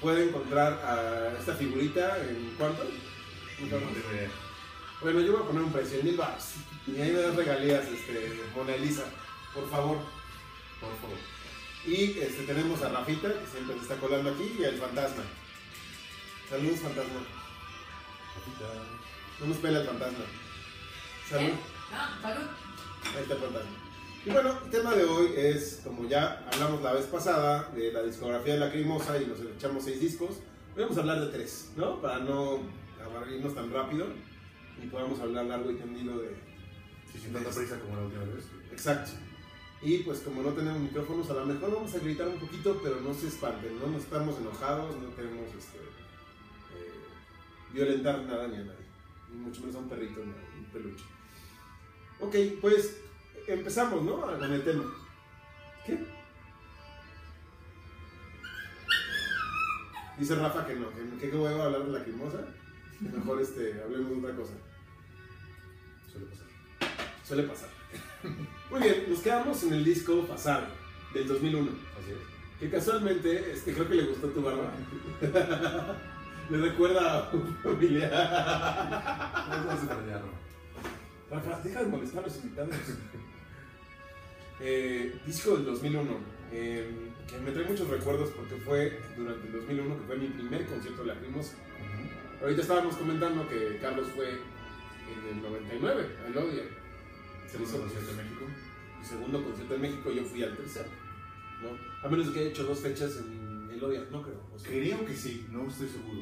puede encontrar a esta figurita en cuánto? Bueno, yo voy a poner un precio, en mil baros. Y ahí me das regalías, este, Mona Elisa, por favor. Por favor. Y este, tenemos a Rafita, que siempre se está colando aquí, y al fantasma. Saludos, fantasma. No nos pela el fantasma. Salud. No, salud. Ahí está el fantasma. Y bueno, el tema de hoy es, como ya hablamos la vez pasada, de la discografía de la Crimosa y nos echamos seis discos, hoy vamos a hablar de tres, ¿no? Para no aburrirnos tan rápido y podamos hablar largo y tendido de... Sí, sin tanta prisa como la última vez. Exacto. Y pues como no tenemos micrófonos, a lo mejor vamos a gritar un poquito, pero no se espanten, no, no estamos enojados, no queremos este, eh, violentar nada ni a nadie, ni mucho menos a un perrito ni a un peluche. Ok, pues empezamos, ¿no? Con el tema. ¿Qué? Dice Rafa que no, que, que qué huevo hablar de la crimosa, que mejor este, hablemos de otra cosa. Suele pasar. Suele pasar. Muy bien, nos quedamos en el disco Fasade del 2001. Así es. Que casualmente, este, creo que le gustó tu barba. le recuerda a un familiar. No se perdía, ¿no? Rafa, deja de molestar a los invitados. Eh, disco del 2001. eh, que me trae muchos recuerdos porque fue durante el 2001 que fue mi primer concierto de Lacrimosa. Ahorita estábamos comentando que Carlos fue en el 99, al Odia. Se Segundo hizo concierto en México. mi segundo concierto en México, yo fui al tercero. ¿no? A menos que haya hecho dos fechas en el Odia, no creo. o sea. Creo que sí, no estoy seguro.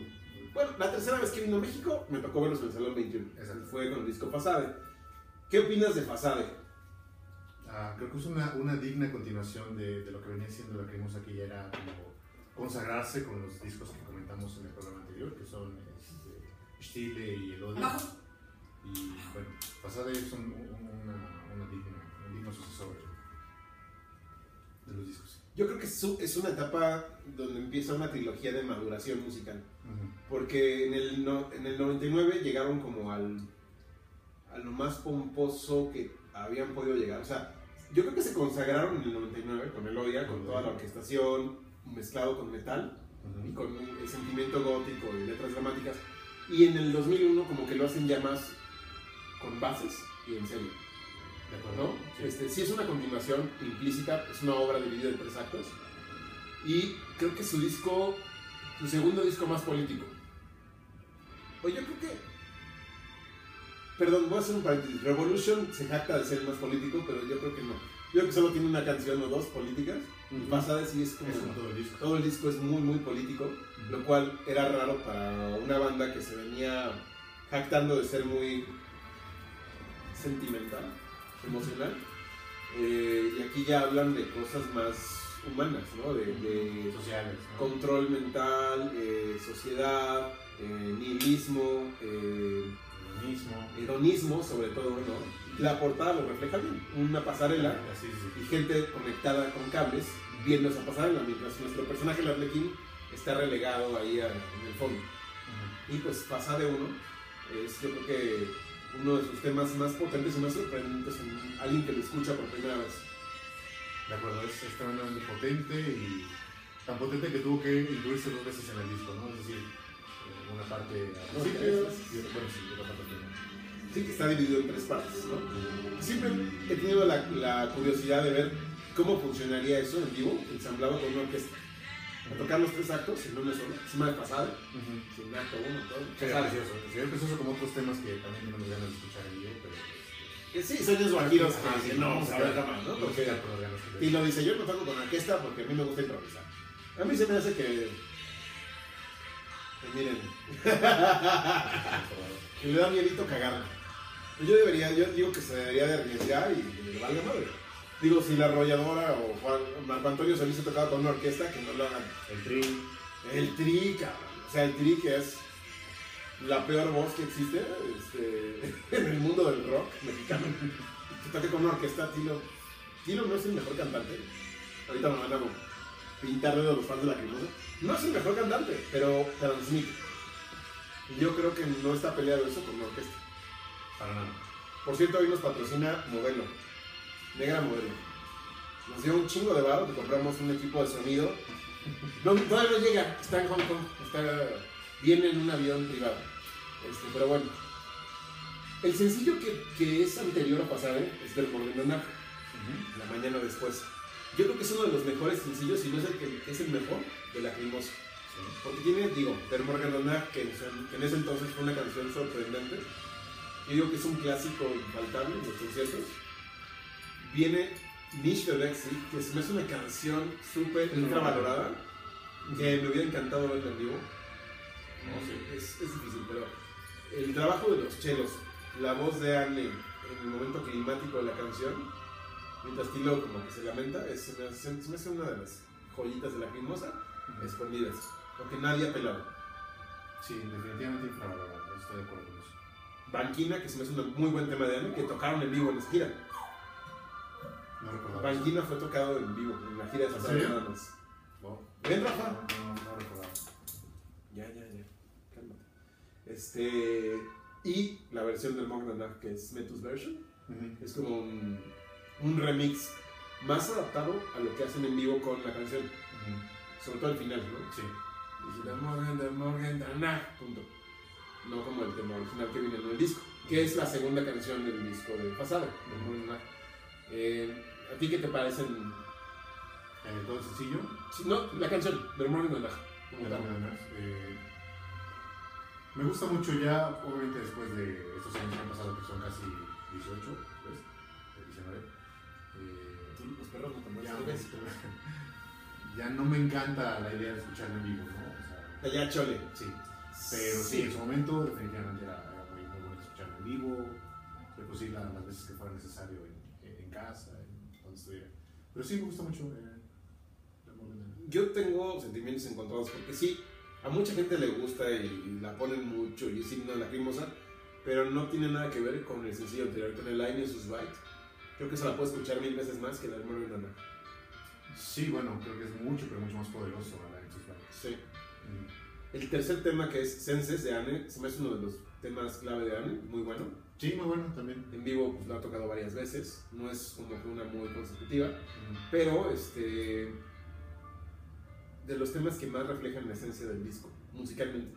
Bueno, la tercera vez que vino a México me tocó verlos en el Salón 21. Exacto. Fue con el disco Fasade. ¿Qué opinas de Fasade? Ah, creo que es una, una digna continuación de, de lo que venía siendo la que ya era como consagrarse con los discos que comentamos en el programa anterior, que son este, Stile y El Odio. Y bueno, Pasada es un, un- una, una digna, un digno sucesor de, de los discos. Yo creo que es, una etapa donde empieza una trilogía de maduración musical. Porque en el, no- en el 99 llegaron como al, a lo más pomposo que habían podido llegar. O sea, yo creo que se consagraron en el 99 con el Odia, con toda la orquestación, mezclado con metal. y con el sentimiento gótico y letras dramáticas. Y en el 2001 como que lo hacen ya más con bases y en serio, ¿De acuerdo? ¿no? Sí. Este, sí es una continuación implícita, es una obra dividida en tres actos. Y creo que su disco, su segundo disco más político. Oye, yo creo que... Perdón, voy a hacer un paréntesis. Revolution se jacta de ser más político, pero yo creo que no. Yo creo que solo tiene una canción o dos políticas. Y Ujú. Pasada sí es como... Eso todo el disco. Todo el disco es muy, muy político, lo cual era raro para una banda que se venía jactando de ser muy sentimental, emocional. Eh, y aquí ya hablan de cosas más humanas, ¿no? De, de Sociales. ¿no? control mental, eh, sociedad, eh, nihilismo, hedonismo sobre todo, ¿no? La portada lo refleja bien, una pasarela sí. y gente conectada con cables viendo esa pasarela, mientras nuestro personaje, el Arlequín, está relegado ahí a- en el fondo. Y pues pasa de uno, es yo creo que uno de sus temas más potentes y más sorprendentes en alguien que lo escucha por primera vez. De acuerdo, es extremadamente potente y tan potente que tuvo que incluirse dos veces en el disco, ¿no? Es decir, una parte al No, principio ya es- y otra, bueno, sí, otra parte final. Sí, que está dividido en tres partes, ¿no? Siempre he tenido la, la curiosidad de ver cómo funcionaría eso en vivo, ensamblado con una orquesta. A tocar los tres actos en una sola, semana pasada, sin acto uno, todo. Sería precioso, sería precioso como otros temas que también tenemos ganas de escuchar en vivo, pero... Sí, sueños guajiros Ajá, que sí, no vamos a ver jamás, ¿no? no Porque Y lo dice, yo no toco con orquesta porque a mí me gusta improvisar. A mí se me hace que... que miren, que le da miedito cagarla. Pues Yo debería, yo digo que se debería de arriesgar y le valga madre. Digo, si la arrolladora o Juan, Marco Antonio Solís ha tocado con una orquesta, que no lo hagan. El tri. El tri, cabrón. O sea, el tri que es la peor voz que existe este, en el mundo del rock mexicano. Que toque con una orquesta, Tilo. Tilo no es el mejor cantante. Ahorita me van a pintar de los fans de la Crimosa. No es el mejor cantante, pero transmite. Y yo creo que no está peleado eso con una orquesta. Para nada. Por cierto, hoy nos patrocina Modelo. Negra Modelo. Nos dio un chingo de barro que compramos un equipo de sonido. No, todavía no llega, está en Hong Kong. Está, viene en un avión privado. Este, pero bueno. El sencillo que, que es anterior a pasar es del Morgan la mañana después. Yo creo que es uno de los mejores sencillos, si no es el que es el mejor, de la Crimosa. Porque tiene, digo, Der Morgan que, en- que en ese entonces fue una canción sorprendente. Yo digo que es un clásico infaltable en los conciertos. Viene Niche de Lexi, que se me hace una canción súper infravalorada, que me hubiera encantado verla en vivo. No, sí. Es, es difícil, pero el trabajo de los chelos, la voz de Anne en el momento climático de la canción, mientras Tilo como que se lamenta, es, se, me hace, se me hace una de las joyitas de la crimosa escondidas, lo que nadie ha pelado. Sí, definitivamente infravalorado. Estoy de acuerdo con eso. Banquina, que se me hace un muy buen tema de Anne, que tocaron en vivo en esa gira. No eso. Banquina fue tocado en vivo, en la gira de más. Wow. Ven, No, Rafa. no, no recordaba. Ya, ya, ya. Cálmate. Este. Y la versión del Morgan Dark, que es Metus Version, Ujú. es como un, un remix más adaptado a lo que hacen en vivo con la canción. Sobre todo el final, ¿no? Sí. Dice, "The Morgan, the Morgan, the nah", punto. No como el tema original que viene en el disco, que es la segunda canción del disco de pasado, del Morgan. Eh, ¿A ti qué te parecen? Eh, todo sencillo. sí, No, la canción, del Morgan además, eh, me gusta mucho ya, obviamente después de estos años que han pasado, que son casi 18, pues, eh, 19. eh, Los perros no te ya, no me encanta la idea de escucharlo en vivo, ¿no? O sea, Ya, chole. sí, pero sí, en su momento definitivamente era, era muy, muy bueno escucharlo en vivo, reproducir la- las veces que fuera necesario en, casa, en donde estuviera. Pero sí me gusta mucho eh, la Morgan. Yo tengo sentimientos encontrados porque sí, a mucha gente le gusta y la ponen mucho y es himno lacrimosa, pero no tiene nada que ver con el sencillo anterior, con el Line sus Bite. Creo que se la puedo escuchar mil veces más que la de Morgan. Sí, bueno, creo que es mucho, pero mucho más poderoso a la. Sí. El tercer tema que es Senses de Anne, se me hace uno de los temas clave de Anne, muy bueno. Sí, muy bueno también. En vivo pues, lo ha tocado varias veces, no es como que una muy consecutiva, pero este de los temas que más reflejan la esencia del disco, musicalmente.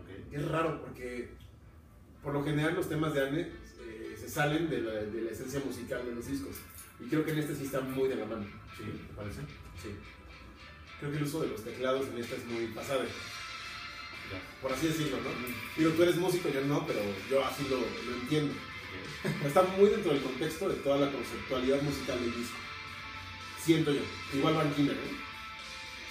Ok. Es raro porque por lo general los temas de Anne eh, se salen de la, de la esencia musical de los discos. Y creo que en este sí está muy de la mano. Sí, ¿te parece? Sí. Creo que el uso de los teclados en esta es muy pasado, Ya. por así decirlo, ¿no? Digo, tú eres músico, yo no, pero yo así lo, lo entiendo. Está muy dentro del contexto de toda la conceptualidad musical del disco. Siento yo. Igual Banquina, ¿no?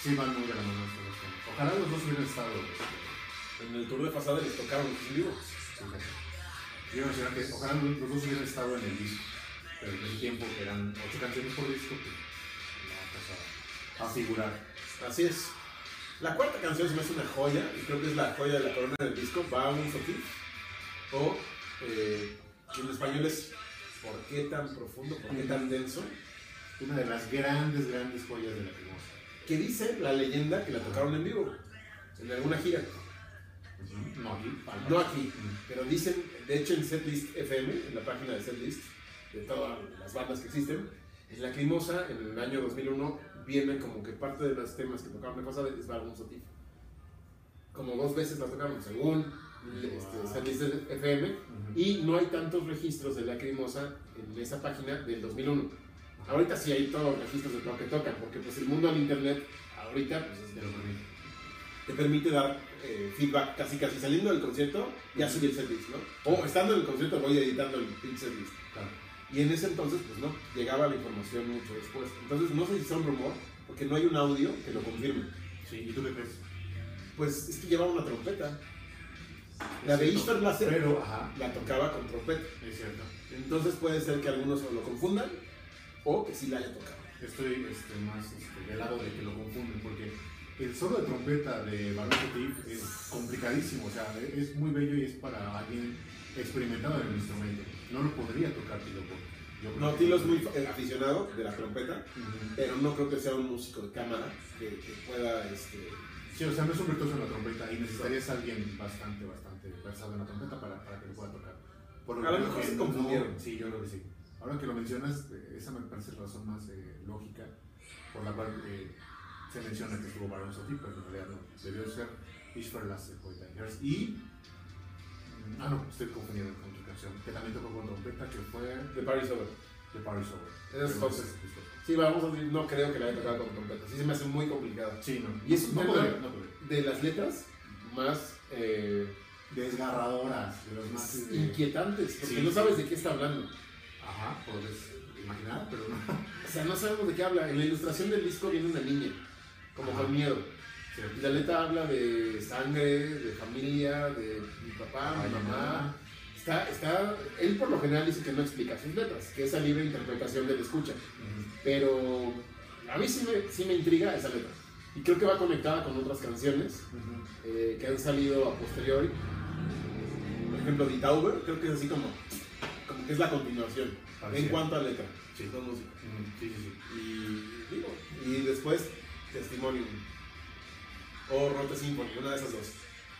Sí, van muy de la mano estos dos temas. Ojalá los dos hubieran estado. este, En el tour de pasada les tocaron en vivo. Yo que ojalá los los dos hubieran estado en el disco. Pero en ese tiempo, que eran ocho canciones por disco, pues no cosa a figurar. Así es. La cuarta canción se me hace una joya, y creo que es la joya de la corona del disco, Va un Sotil. O, eh, en español es ¿Por qué tan profundo? ¿Por qué tan denso? Una de las grandes, grandes joyas de la cremosa. Que dice la leyenda que la tocaron en vivo, en alguna gira. No aquí. No aquí, pero dicen, de hecho en Setlist FM, en la página de Setlist, de todas las bandas que existen, en la Crimosa, en el año 2001, viene como que parte de los temas que tocaron de pasada es Barón Sotif. Como dos veces la tocaron, según este, Setlist FM, Ujú. y no hay tantos registros de la Crimosa en esa página del 2001. Ahorita sí hay todos los registros de lo que tocan, porque pues el mundo del internet ahorita pues, es de Te lo permite. te permite dar eh, feedback casi casi saliendo del concierto, ya subí el setlist, ¿no? O estando en el concierto voy editando el setlist. Claro. Y en ese entonces, pues no, llegaba la información mucho después. Entonces no sé si sea un rumor, porque no hay un audio que lo confirme. Sí, ¿y tú qué crees? Pues es que llevaba una trompeta. La de. Ishtar Blaster Pero, ajá, la tocaba con trompeta. es cierto. Entonces puede ser que algunos lo confundan, o que sí la haya tocado. Estoy este, más este, del lado de que lo confunden, porque el solo de trompeta de Tiff es complicadísimo, o sea, es muy bello y es para alguien experimentado en el instrumento. No lo podría tocar Tilo Yo No, Tilo es muy aficionado de la trompeta, pero no creo que sea un músico de cámara que, que pueda, este... Sí, o sea, no es un virtuoso en la trompeta y necesitarías a alguien bastante, bastante versado en la trompeta para, para que lo pueda tocar. Por A lo mejor se no- confundieron. sí, yo creo que sí. Ahora que lo mencionas, eh, esa me parece la razón más eh, lógica por la cual eh, se menciona que estuvo Baron Sophie, pero en realidad no. Debió ser Ishvar Lasse Poeta y. Ah, no, estoy confundiendo con otra canción que también tocó con trompeta, que fue De Paris Over. The Paris Over. Es entonces. es- es- Sí, vamos a decir, no creo que la haya tocado con trompeta. Sí se me hace muy complicado. Sí, no. Y es un no tema- podría, no podría. De las letras más eh, Desgarradoras, de los más. eh, inquietantes, porque Sí. no sabes de qué está hablando. Ajá, puedes imaginar, pero no. O sea, no sabemos de qué habla. En la ilustración del disco viene una niña, como Ajá. con miedo. La letra habla de sangre, de familia, de mi papá, mi mamá. Está, está, él por lo general dice que no explica sus letras, que es a libre interpretación del escucha. Pero a mí sí me, sí me intriga esa letra. Y creo que va conectada con otras canciones eh, que han salido a posteriori. Por ejemplo, The Tauber, creo que es así como, como que es la continuación en Pareciera. cuanto a letra, Sí. no música. Sí. Y, digo, y después Testimonium o Rote Symphony, una de esas dos.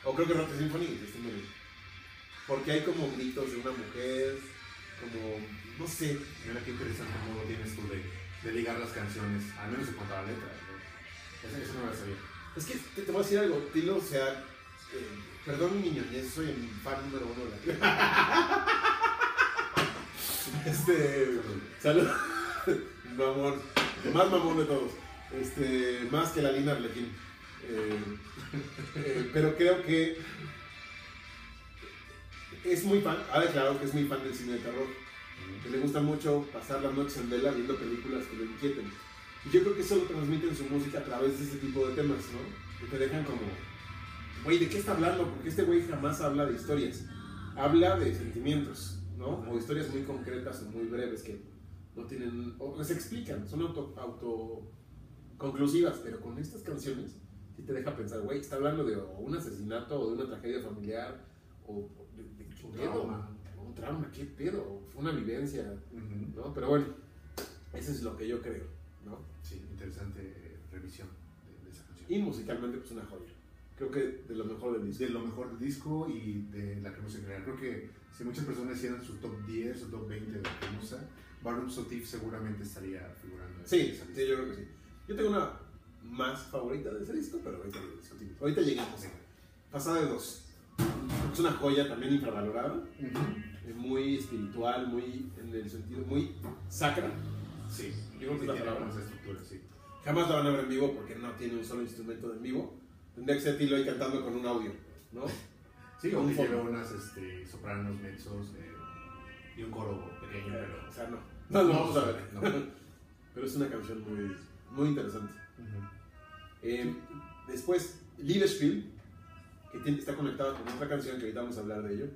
O creo que Rote Symphony y Testimonium. Porque hay como gritos de una mujer, como, no sé, Mira qué interesante cómo tienes tú de, de ligar las canciones, al menos en cuanto a la letra. ¿no? Eso, eso no me lo sabía. Es que te, te voy a decir algo, Tilo, o sea, eh, perdón mi ñoñez, soy el fan número uno de la Este, salud, mamón, más mamón de todos, este, más que la Lina Arlequín. Eh, eh, pero creo que es muy fan, ha declarado que es muy fan del cine de terror, que le gusta mucho pasar las noches en vela viendo películas que lo inquieten. Y yo creo que eso lo transmite en su música a través de este tipo de temas, ¿no? Que te dejan como, güey, ¿de qué está hablando? Porque este güey jamás habla de historias. Habla de sentimientos, ¿no? O historias muy concretas o muy breves que no tienen, o se explican, son auto, autoconclusivas, pero con estas canciones te deja pensar, güey, está hablando de o un asesinato o de una tragedia familiar o o de, de qué Un pedo, trauma. o un trauma, qué pedo, fue una vivencia, Ujú. ¿no? Pero bueno, eso es lo que yo creo, ¿no? Sí, interesante revisión de, de esa canción. Y musicalmente, pues una joya. Creo que de lo mejor del disco. de lo mejor del disco y de la cremosa en general. Creo que si muchas personas hicieran su top 10, su top 20 de la cremosa, Barum Sotif seguramente estaría figurando Sí, sí, yo creo que sí. Yo tengo una más favorita de ese disco, pero ahorita lo discutimos. Ahorita llegamos. Pasada de dos. Es una joya también infravalorada, Ujú. eh, muy espiritual, muy en el sentido, muy sacra. Sí, Yo creo que la palabra. esa estructura, sí. Jamás la van a ver en vivo porque no tiene un solo instrumento en vivo. Tendría que ser Tilo ahí cantando con un audio, ¿no? Sí, Un o que fondo. lleva unas este, sopranos, mezos eh, y un coro pequeño, pero... O sea, no. No lo vamos a ver. No. Pero es una canción muy, muy interesante. Ujú. Eh, después, Liebesspiel, que tiene, está conectado con otra canción que ahorita vamos a hablar de ello.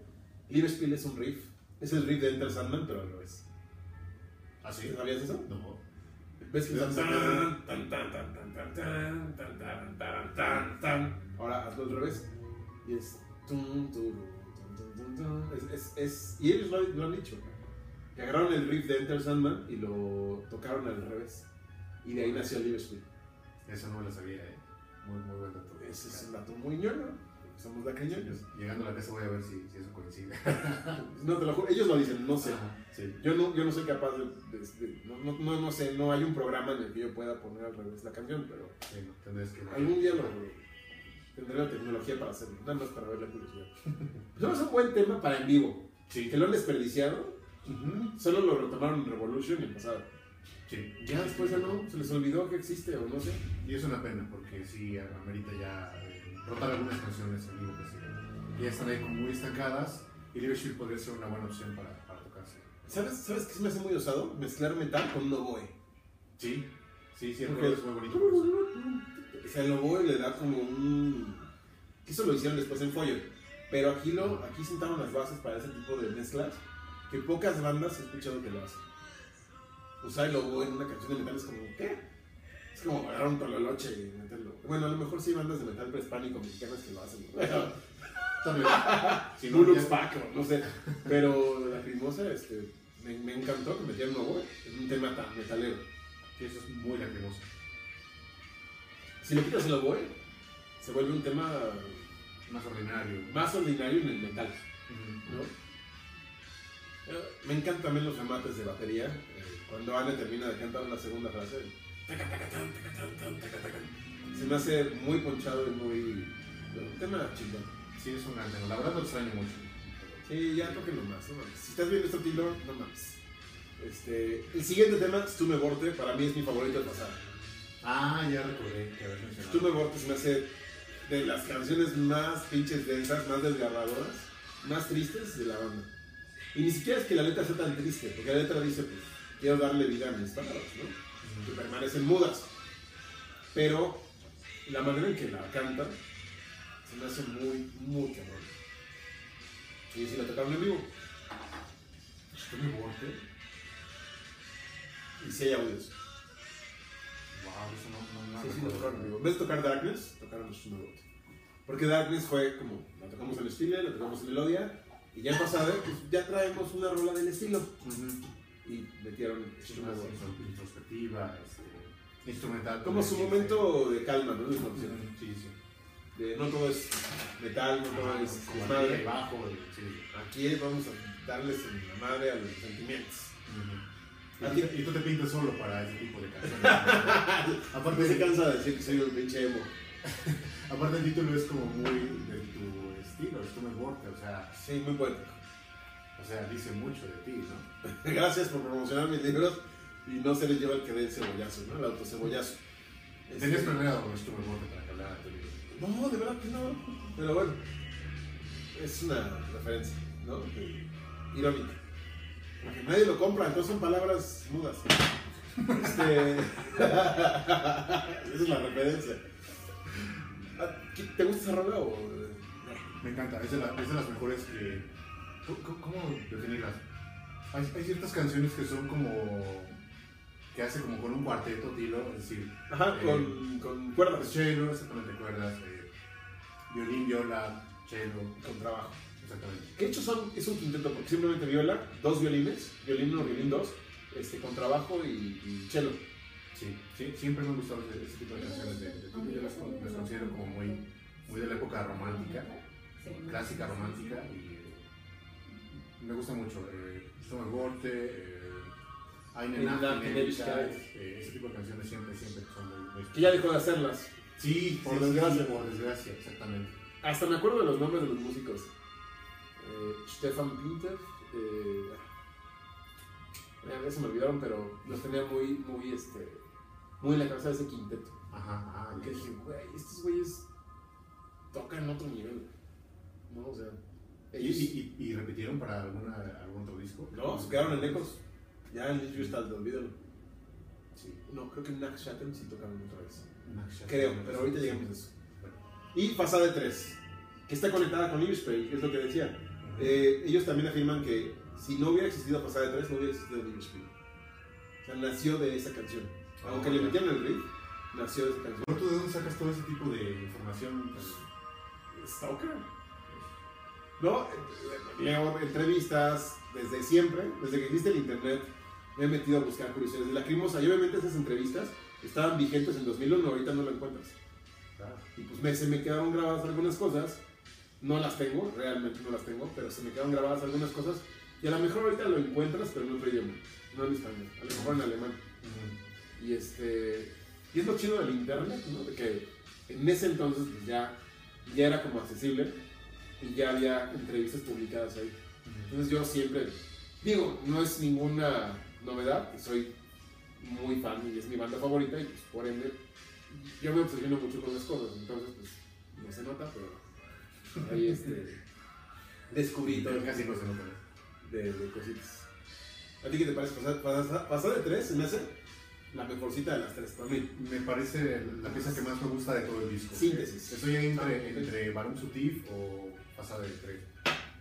Liebesspiel es un riff, es el riff de Enter Sandman, pero al revés. ¿Ah, sí? ¿Sabías eso? No. ¿Ves que Ahora hazlo al revés. Y es. es, es, es y ellos lo, lo, han dicho. Que agarraron el riff de Enter Sandman y lo tocaron al revés. Y de ahí nació Liverpool. Eso no me lo sabía, ¿eh? Muy, muy buen dato. Ese es un dato muy ñoño. Somos lacriñoños. Llegando a la casa voy a ver si, si eso coincide. No te lo juro, ellos lo dicen, no sé. Ajá, sí. Yo no, yo no soy capaz de. de- de- no, no, no, no sé, no hay un programa en el que yo pueda poner al revés la canción, pero Sí, que... algún día lo tendré la tecnología para hacerlo, nada más para ver la curiosidad. Pero es un buen tema para en vivo, Sí. que lo han desperdiciado, Ujú. solo lo retomaron en Revolution y en pasado. Sí. Ya después ya no, se les olvidó que existe o no sé. Y es una pena porque sí amerita ya eh, rotar algunas canciones en vivo que sí, ya están ahí como muy estancadas y Liverpool podría ser una buena opción para, para tocarse. ¿Sabes, ¿Sabes qué se me hace muy osado? Mezclar metal con un oboe. Sí, sí, sí, rol es muy bonito. O sea, el oboe le da como un... que Eso lo hicieron después en Follo. Pero aquí, lo, aquí sentaron las bases para ese tipo de mezclas que pocas bandas he escuchado que lo hacen. Usar el oboe en una canción de metal es como, ¿qué? Es como agarrar un tololoche y meterlo. Bueno, a lo mejor sí hay bandas de metal prehispánico mexicanas que lo hacen. Si no, Bulux ya- Pack, o no sé. Pero la Lacrimosa, este, me, me encantó que metieran un oboe en un tema tan metalero. Sí, eso es muy lacrimoso. Si le quitas el oboe, se vuelve un tema Más ordinario. más ordinario en el metal. Eh, Me encantan también los remates de batería. Cuando Anne termina de cantar la segunda frase, se me hace muy ponchado y muy. Un tema chingón. Sí, es un gran tema. La verdad lo extraño mucho. Sí, ya toquenlo más, no mames. Si estás viendo este estilo, no mames. Este, el siguiente tema, Stume Borte, para mí es mi favorito del pasado. Ah, ya recordé que habías mencionado. Stume Borte se me hace de las canciones más pinches densas, más desgarradoras, más tristes de la banda. Y ni siquiera es que la letra sea tan triste, porque la letra dice, pues, quiero darle vida a mis palabras, ¿no? Que permanecen mudas. Pero la manera en que la cantan se me hace muy, muy cabrón. Y si la tocaron en vivo, Stume Borte. y si hay audios. Wow, eso no, no, no Sí, tocaron en vivo. En vez de tocar Darkness, tocaron Borte. Porque Darkness fue como, la tocamos en Stile, la tocamos en Melodia, y ya en pasada, pues ya traemos una rola del estilo. Y metieron intro- introspectiva, este, instrumental. Como su momento de calma, ¿no? Sí, sí. De, no todo es metal, no todo Ah, es y bajo. Sí. Aquí vamos a darles en la madre a los sentimientos. A Y, tú te pintas solo para ese tipo de canciones. Aparte se cansa de decir que soy un pinche emo. Aparte el título es como muy de tu estilo, es tu Borte, o sea, Sí, muy poético. O sea, dice mucho de ti, ¿no? Gracias por promocionar mis libros y no se les lleva el que dé el cebollazo, ¿no? El autocebollazo. Tenías Este, planeado con Borte para que hablara de tu libro. No, de verdad que no. Pero bueno, es una referencia, ¿no? Irónica. Porque nadie lo compra, entonces son palabras mudas. Este... Esa es la referencia. Ah, ¿qué- ¿Te gusta esa rola o.? Me encanta, es de, la- es de las mejores que... ¿Cómo, definirlas? Hay, hay ciertas canciones que son como... que hace como con un cuarteto, tilo, es decir, Ajá, Eh, con, con cuerdas. cello, exactamente, cuerdas, eh, violín, viola, cello, Con trabajo. exactamente. Que hecho son, es un quinteto, porque simplemente viola, dos violines, violín uno, violín dos, este, con trabajo y, y cello. Sí, sí, siempre me han gustado ese, ese tipo de canciones de, de. Yo las, con- las considero como muy, muy de la época romántica, clásica romántica, y me gusta mucho. Eh, Stumme Borte, eh, Ewigkeit. eh, ese tipo de canciones siempre, siempre son muy, muy Que ya dejó de hacerlas. Sí, Por sí, desgracia. sí, por desgracia, exactamente. Hasta me acuerdo de los nombres de los músicos. Eh, Stefan Pinter. Eh, ah, ya se me olvidaron, pero los tenía muy, muy, este, muy en la cabeza de ese quinteto. Ajá, ajá. Que dije, güey, estos güeyes tocan otro nivel. ¿No? O sea, ¿Y, ellos. y, y, y repitieron para alguna, algún otro disco? No, se quedaron en ecos. Ya en Live Crystal, olvídalo. Sí. No, creo que en Nack Shatten sí tocaron otra vez. Creo, pero ahorita llegamos a eso. Y Pasada de 3, que está conectada con Liverspray, es lo que decía. Eh, ellos también afirman que si no hubiera existido Pasada de 3, no hubiera existido Liverspray. O sea, nació de esa canción. Aunque le metieron el riff, nació de esa canción. ¿Pero tú de dónde sacas todo ese tipo de información? Stalker. No, leo entrevistas desde siempre, desde que existe el internet, me he metido a buscar curiosidades de Lacrimosa y obviamente esas entrevistas estaban vigentes en 2001, ahorita no lo encuentras. Y pues me, se me quedaron grabadas algunas cosas, no las tengo, realmente no las tengo, pero se me quedaron grabadas algunas cosas y a lo mejor ahorita lo encuentras, pero en otro idioma, no en español, a lo mejor en alemán. Y este y es lo chido del internet, ¿no? De que en ese entonces pues, ya, ya era como accesible y ya había entrevistas publicadas ahí. Entonces yo siempre, digo, no es ninguna novedad, soy muy fan y es mi banda favorita y pues por ende yo me obsesiono mucho con las cosas, entonces pues no se nota, pero ahí este descubrí todo casi no se nota. de, de cositas. ¿A ti qué te parece? Pasar, de tres se me hace la mejorcita de las tres para mí. Me parece la pieza que más me gusta de todo el disco. Síntesis. Estoy ahí entre, entre Barum Sutif o Pasada de Tres.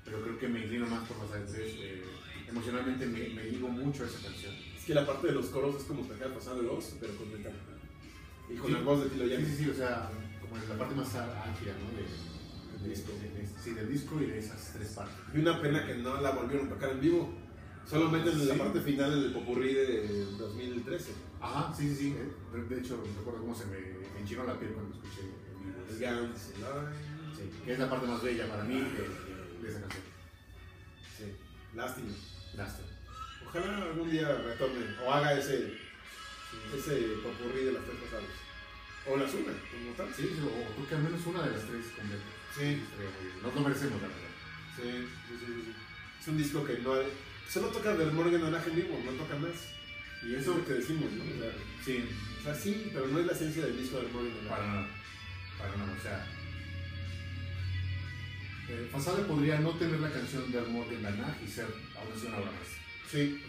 Pero creo que me inclino más por Pasada de Tres. eh, emocionalmente me, me ligo mucho a esa canción. Es que la parte de los coros es como Pecado Pasado de Oz, pero con metal. Y con Sí. la voz de Tilo Sí, Llanes. sí, sí, o sea, como en la parte más álgida, ¿no? De, Del de- disco. de- de- sí, del disco y de esas tres partes. Y una pena que no la volvieron a tocar en vivo. Solo meten en la Sí. parte final en el popurrí de 2013. Ajá, sí, sí, sí. De, hecho, recuerdo cómo se me, enchinó la piel cuando escuché en vivo. Que es la parte más bella para mí de, esa canción. Sí, lástima. Lástima. Ojalá algún día retorne o haga ese, ese popurrí de las tres pasadas. O las una, como tal. Sí, sí, o creo que al menos una de las tres completas. Sí. Nos lo merecemos, la verdad. Sí, sí, sí, sí. Es un disco que no hay. Solo toca del Morgan en vivo, no toca más. Y eso es lo que decimos, ¿no? O sea, Sí, o sea, sí, pero no es la esencia del disco del Morgan para Naranjo. nada. Para nada, o sea. Eh, Fasade podría no tener la canción de Amor de Nanaj y ser aún así una obra más. Sí.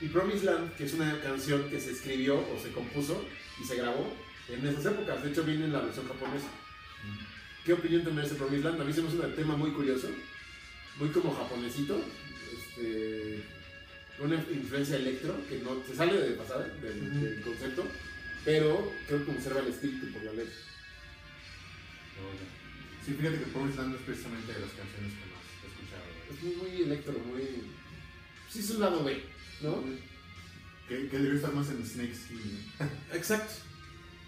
Y Promised Land, que es una canción que se escribió o se compuso y se grabó en esas épocas. De hecho, viene en la versión japonesa. ¿Qué opinión te merece Promised Land? A mí se me hace un tema muy curioso, muy como japonesito, este, una influencia electro que no se sale de del, Ujú. del concepto, pero creo que conserva el espíritu por la letra. Sí, fíjate que Promised Land es precisamente de las canciones que más he escuchado. Es muy, muy electro, muy. Sí, es un lado B, ¿no? Que, que debió estar más en Snake Skin. Exacto.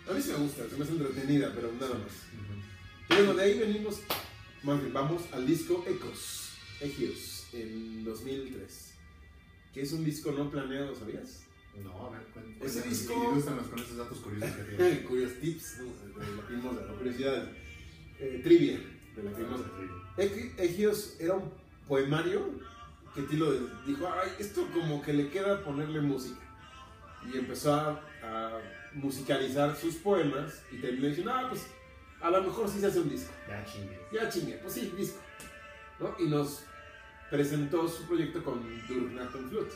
A mí sí me gusta, se me hace entretenida, pero nada más. ¿no? Y bueno, de ahí venimos, más bien, vamos al disco Ecos, Egios, en 2003, que es un disco no planeado, ¿sabías? No, a ver, cuéntame. Ese disco- Ilústranos con esos datos curiosos que tienes. Curios tips, ¿no? de la primosa, la curiosidad, eh, trivia de la. Eg- Egios era un poemario que Tilo dijo, ay, esto como que le queda ponerle música. Y empezó a, a musicalizar sus poemas y terminó diciendo, ah, pues a lo mejor sí se hace un disco. Ya chingue. Ya chingue, pues sí, disco. ¿no? Y nos presentó su proyecto con Durnaton Flute.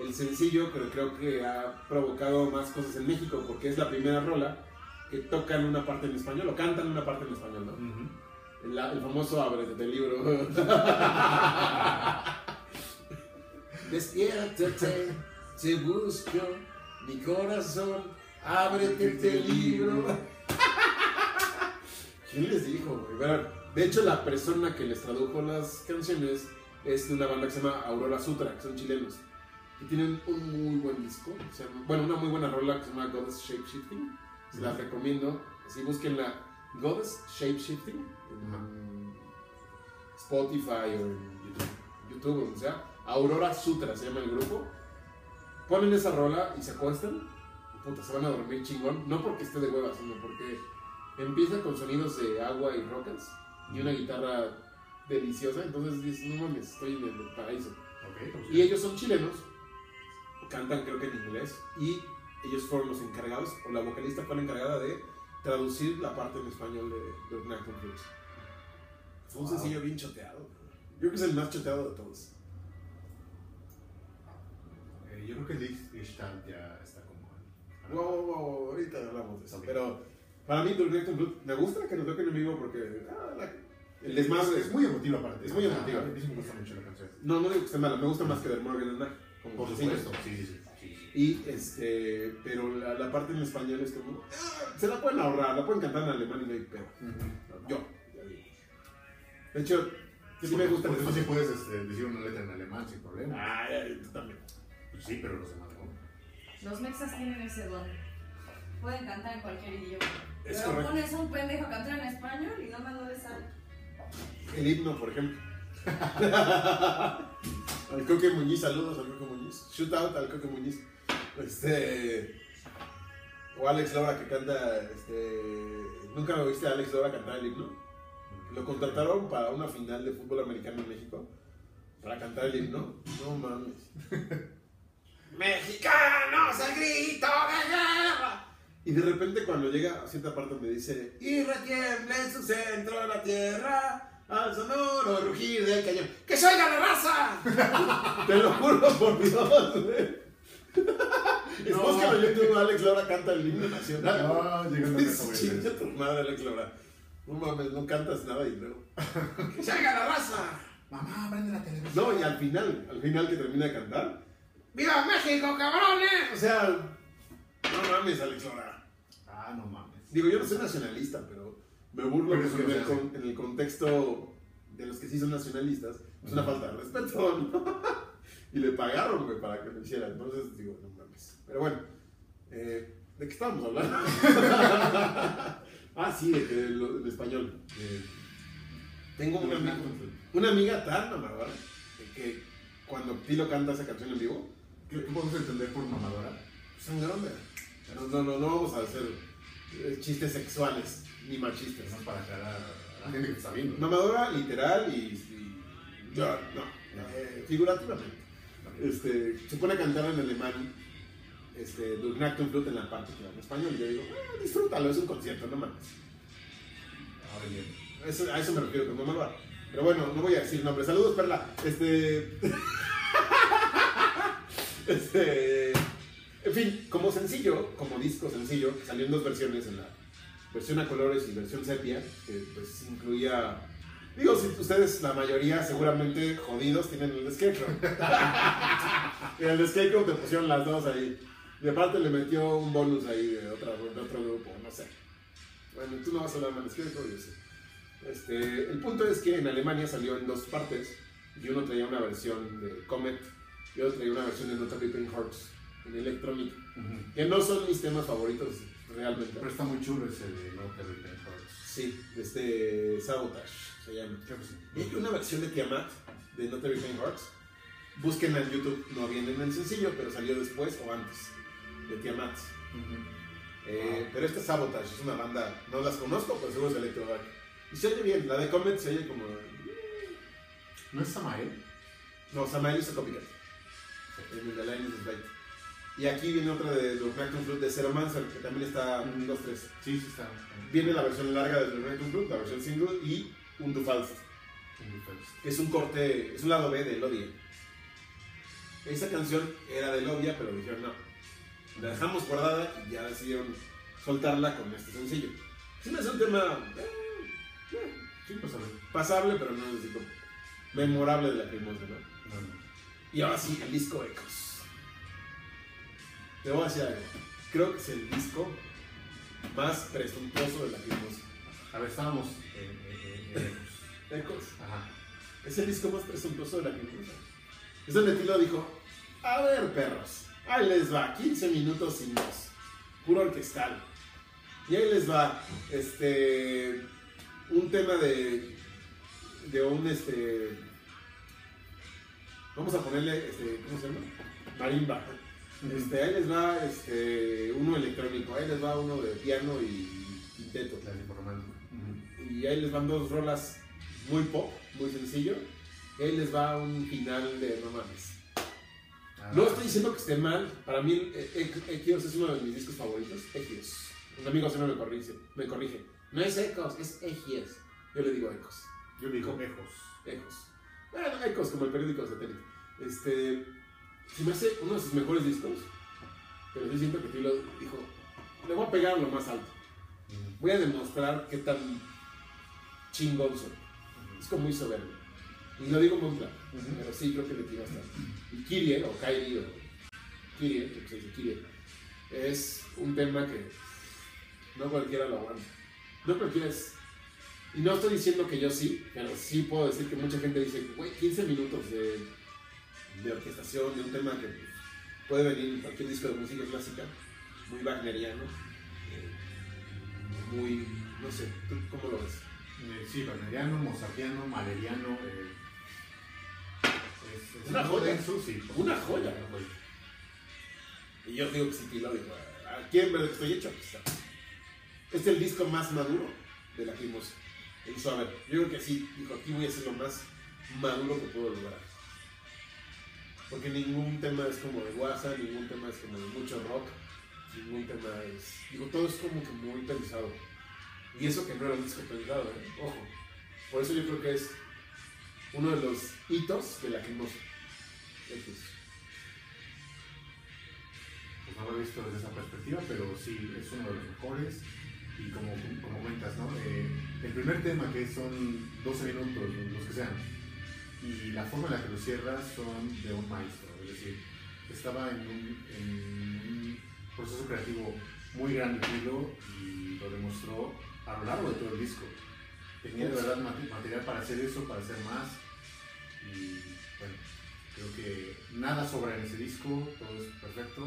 El sencillo, pero creo que ha provocado más cosas en México porque es la primera rola que tocan una parte en español o cantan una parte en español, ¿no? El, el famoso ábrete del libro. Despiértate, te busco, mi corazón, ábrete este libro. ¿Quién les dijo? güey? De hecho, la persona que les tradujo las canciones es de una banda que se llama Aurora Sutra, que son chilenos. Y tienen un muy buen disco. se llama- bueno, una muy buena rola que se llama Goddess Shape Shifting. Se las recomiendo. Así busquen la Goddess Shape Shifting en Spotify o en YouTube, YouTube o donde sea. Aurora Sutra se llama el grupo. Ponen esa rola y se acuestan. Puta, se van a dormir chingón. No porque esté de hueva, sino porque empieza con sonidos de agua y rocas y una guitarra deliciosa. Entonces dices, no mames, estoy en el paraíso. Pues Y ellos son chilenos, cantan creo que en inglés, y ellos fueron los encargados, o la vocalista fue la encargada de traducir la parte en español de, de Fruits. Fue un Wow. sencillo bien choteado. Yo creo que es el más choteado de todos. Eh, yo creo que Gestalt ya está como. Wow, wow, wow, ahorita hablamos de eso. Ok. Pero para mí, Knack Fruits, me gusta que nos toquen en vivo porque ah, la- el desmadre. Es, es muy emotiva aparte. Es muy emotiva. A mí sí me gusta mucho la canción. No, no digo que esté mala, me gusta más que The Morgan como Por supuesto. Sí, sí, sí. Sí, sí. Y este, pero la, la parte en español es como, ah, se la pueden ahorrar, la pueden cantar en alemán y no hay pedo. Yo, ya digo. De hecho, sí me gusta. Por eso sí puedes este, decir una letra en alemán sin problema. Tú también. Pues sí, pero los demás no. Los mexas tienen ese don. Pueden cantar en cualquier idioma. Es Pero correcto. pones a un pendejo a cantar en español y nada más no le sale. El himno, por ejemplo. al Coque Muñiz, saludos al Coque Muñiz. Shoot out al Coque Muñiz. Este. O Alex Lora que canta. Este. ¿Nunca lo viste a Alex Lora cantar el himno? Lo contrataron para una final de fútbol americano en México. Para cantar el himno. No mames. ¡Mexicanos al grito de guerra! Y de repente cuando llega a cierta parte donde dice Y retiembla en su centro la tierra Al sonoro rugir del cañón ¡Que oiga la raza! Te lo juro por Dios, güey. Es No. en YouTube, Alex Laura canta el himno nacional. No, llegando a. Chinga tu madre, Alex Laura. No mames, no cantas nada y luego. ¡Que se oiga la raza! Mamá, prende la televisión. No, y al final, al final que termina de cantar, ¡Viva México, cabrones! O sea, no mames, Alex Lora. Ah, no mames. Digo, yo no soy nacionalista, pero me burlo Pero porque en el, se hace. con- en el contexto de los que sí son nacionalistas, es una falta de respeto, ¿no? Y le pagaron, güey, para que lo hiciera. Entonces, digo, no mames. Pero bueno, eh, ¿de qué estábamos hablando? ah, sí, de que lo- de español. Eh, tengo una amiga, una amiga tan mamadora de que cuando Tilo canta esa canción en vivo, ¿Qué podemos entender por mamadora? sangrona. No, no, no, no vamos a hacer eh, chistes sexuales ni machistas. No para aclarar a la gente que está viendo. Mamadora literal y, y- yo, no, eh, figurativamente. Este, se pone a cantar en alemán este, Durch Nacht und Blut en la parte que va en español. Y yo digo, "Ah, disfrútalo, es un concierto, no mames. Ahora bien. Eso- a eso me refiero con mamadora. Pero bueno, no voy a decir nombres. Saludos, Perla. Este. este. En fin, como sencillo, como disco sencillo, salió en dos versiones, en la versión a colores y versión sepia, que pues incluía. Digo, si ustedes, la mayoría, seguramente jodidos, tienen el Scarecrow. y el Scarecrow te pusieron las dos ahí. Y aparte le metió un bonus ahí de, otra, de otro grupo, no sé. Bueno, tú no vas a hablar mal de Scarecrow, yo sé. Este, el punto es que en Alemania salió en dos partes y uno traía una versión de Comet y otro traía una versión de Nota Ripping Hearts en Electronic, que no son mis temas favoritos realmente. Pero está muy chulo ese de No Repent Hearts. Sí, este Sabotage se llama. Creo que sí. Y hay una versión de Tiamat de Not Every Pain Hearts. Búsquenla en YouTube, no viene en el sencillo, pero salió después o antes de Tiamat. Eh, pero esta Sabotage es una banda, no las conozco, pero seguro es de Electroback. Y se oye bien, la de Comet se oye como. ¿No es Samael? No, Samael hizo Copycat. En el de Line is Right. Y aquí viene otra de los Reacton Fruit de Zero Mancer, que también está Mm. 2 3 Sí, sí está. Viene la versión larga de los Reacton Fruit, la versión single y un Du Falst, que es un corte, es un lado B de Elodia. Esa canción era de Elodia, pero dijeron no. La dejamos guardada y ya decidieron soltarla con este sencillo. Sí me hace un tema eh, eh, Sí, pues a ver. pasable, pero no como memorable de la Crimosa, ¿no? No, no. Y ahora sí, el disco Ecos. Te voy a decir algo. Creo que es el disco más presuntuoso de la Crimosa. A ver, estábamos en. en- Ecos. Ajá. Es el disco más presuntuoso de la Crimosa. Es donde Tilo dijo, a ver perros, ahí les va, 15 minutos sin voz, puro orquestal. Y ahí les va, este, un tema de, de un, este, vamos a ponerle, este, ¿cómo se llama? Marimba. Este, ahí les va, este, uno electrónico, ahí les va uno de piano y quinteto. Tipo romántico. Ujú. Y ahí les van dos rolas muy pop, muy sencillo. Y ahí les va un final de no mames. Ah, No estoy diciendo que esté mal. Para mí, eh, Equios es uno de mis discos favoritos. Equios. Un amigo siempre me corrige, me corrige. No es Ecos, es Egios. Yo le digo Ecos. Yo digo Ejos. Ecos. Bueno, Ecos, como el periódico satélite. Este. Se me hace uno de sus mejores discos. Pero yo siento que Tilo dijo: Le voy a pegar lo más alto. Voy a demostrar qué tan chingón soy. Es como muy soberbio. Y lo digo muy claro. Pero sí, creo que le tiro hasta. Y Kirie, o Kairi, o Kirie, que se dice Kirie, es un tema que no cualquiera lo aguanta. No cualquiera es. Y no estoy diciendo que yo sí, pero sí puedo decir que mucha gente dice, güey, 15 minutos de, de orquestación, de un tema que pues, puede venir en cualquier disco de música clásica, muy wagneriano, eh, muy. no sé, ¿tú cómo lo ves? Eh, Sí, wagneriano, mozartiano, maleriano. eh, es, es Una joya. denso, sí, Una joya. una joya. Y yo digo que sí, Tilo dijo, ¿a quién me lo estoy hecho? Pues. Es el disco más maduro de la en su haber. Yo creo que sí, dijo, aquí voy a ser lo más maduro que puedo lograr. Porque ningún tema es como de guasa, ningún tema es como de mucho rock, ningún tema es... Digo, todo es como que muy pensado. Y eso que no era un disco pensado, ¿eh? Ojo. Por eso yo creo que es uno de los hitos de la Crimosa. X. Pues no lo he visto desde esa perspectiva, pero sí, es uno de los mejores. Y como, como cuentas, ¿no? Eh, el primer tema, que son 12 minutos, los que sean, y la forma en la que lo cierras son de un maestro. Es decir, estaba en un, en un proceso creativo muy grande y lo demostró a lo largo de todo el disco. Tenía de verdad mate- material para hacer eso, para hacer más. Y bueno, creo que nada sobra en ese disco, todo es perfecto.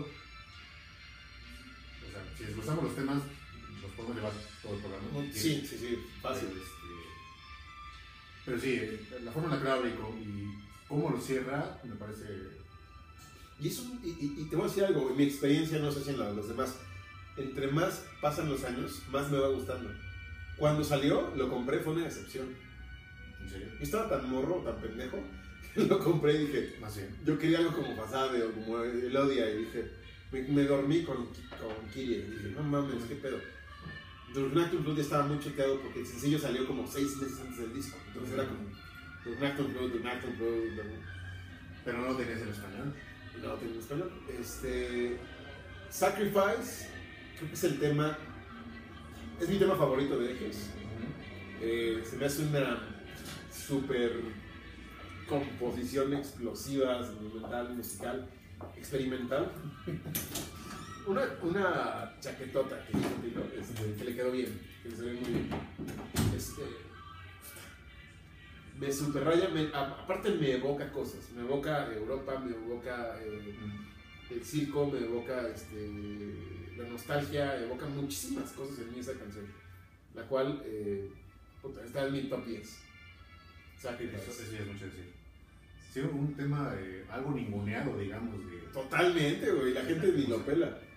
O sea, si desglosamos los temas, nos podemos llevar todo el programa. Sí, sí, sí, fácil. Pero, sí, la forma en la que lo abre y cómo- lo cierra, me parece. Y, eso, y, y- y te voy a decir algo, en mi experiencia, no sé si en la de los demás, entre más pasan los años, más me va gustando. Cuando salió, lo compré, fue una excepción. En serio. Yo estaba tan morro, tan pendejo, que lo compré y dije, Más bien. yo quería algo como Fasade o como Elodia y dije, me, me dormí con, con Kirie y dije, no mames, qué pedo. Durgnactum Blood ya estaba muy choteado porque el sencillo salió como seis meses antes del disco. Entonces era como Durgnactum Blood, Durgnactum Blood, Pero no lo tenías en español. no tengo en español. Este, Sacrifice, creo que es el tema, es mi tema favorito de Ejes. Eh, se me hace una super composición explosiva, sentimental, musical, experimental. Una, una chaquetota que Tilo, este, que le quedó bien, que le salió muy bien. Este, me super raya, me- aparte me evoca cosas, me evoca Europa, me evoca eh, el circo, me evoca este, la nostalgia, evoca muchísimas cosas en mí esa canción, la cual eh, puta, está en mi top 10. Eso, Sacrifice. eso ya es mucho decir. Sí, un tema eh, algo ninguneado, digamos. De, Totalmente, güey, la gente ni lo pela.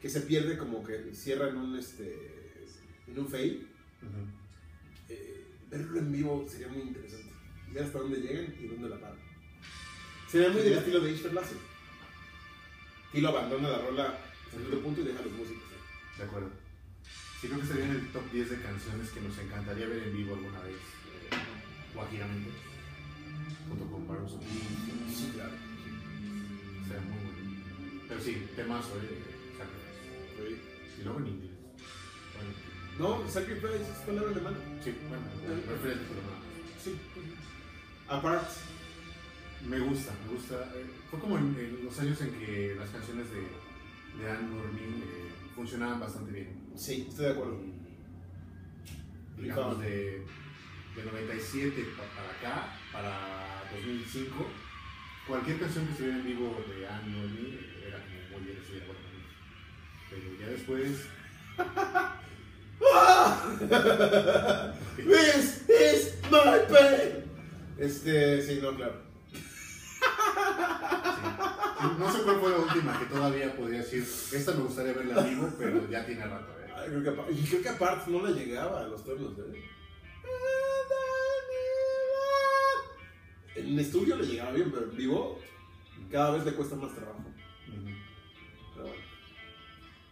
que se pierde como que cierra en un este en un fade Ujú. eh, verlo en vivo sería muy interesante ver hasta dónde llegan y dónde la paran sería muy del estilo de Ishver Lasse Tilo abandona la rola a cierto punto y deja a los músicos ¿eh? De acuerdo. Sí, creo que estaría en el top 10 de canciones que nos encantaría ver en vivo alguna vez. Eh, guajiramente. Junto con Barros of Lee. sí claro Sería muy bueno. Pero sí, temazo, eh. Sacrifice. Y luego en inglés. Bueno, no Sacrifice es palabra alemana sí, bueno, me refiero al título, no. sí apart Me gusta, me gusta. Eh, Fue como en, en los años en que las canciones de, de Anne Dormin eh, funcionaban bastante bien. sí estoy de acuerdo digamos, de, de 97 pa- para acá, para 2005, cualquier canción que estuviera en vivo de Anne Dormin eh, era como muy bien recibida. Pero ya después. This is my pain este sí no claro sí. No sé cuál fue la última que todavía podría decir. Esta me gustaría verla vivo, pero ya tiene rato. eh. Ay, creo que y creo que apart no la llegaba a los tonos ¿eh? en estudio le llegaba bien pero en vivo cada vez le cuesta más trabajo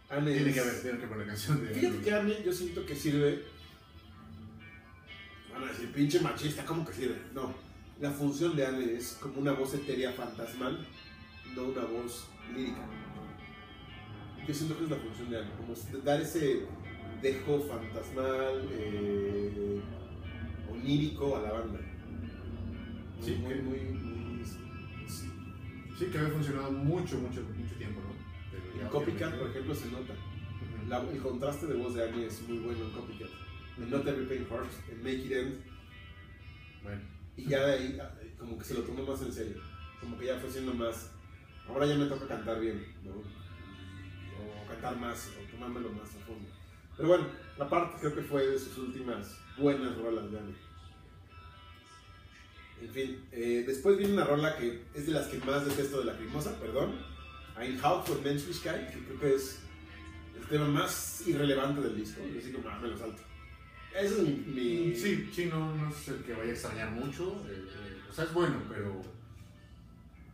Anne Tiene es- que haber, tiene que haber una canción de. Fíjate que Anne yo siento que sirve. Van a decir, pinche machista, ¿cómo que sirve? No. La función de Anne es como una voz etérea fantasmal, no una voz lírica. Yo siento que es la función de Anne, como dar ese dejo fantasmal, eh, onírico a la banda. Sí, muy, que- muy, muy. sí. Sí, que había funcionado mucho, mucho, mucho tiempo, ¿no? En Copycat, por ejemplo, se nota. La- el contraste de voz de Annie es muy bueno en Copycat. En Not Every Pain Hurts, en Make It End, Bueno, y ya de ahí ah, como que se lo tomó más en serio. Como que ya fue siendo más. Ahora ya me toca cantar bien, ¿no? O cantar más, o tomármelo más a fondo. Pero bueno, la parte creo que fue de sus últimas buenas rolas de Annie. En fin, eh, después viene una rola que es de las que más detesto de la Crimosa, perdón. Ein Haut von Menschlichkeit, que creo que es el tema más irrelevante del disco. Yo así como, ah, me lo salto. Ese es mi. sí, sí, no, no es el que vaya a extrañar mucho. eh, eh, o sea, es bueno, pero.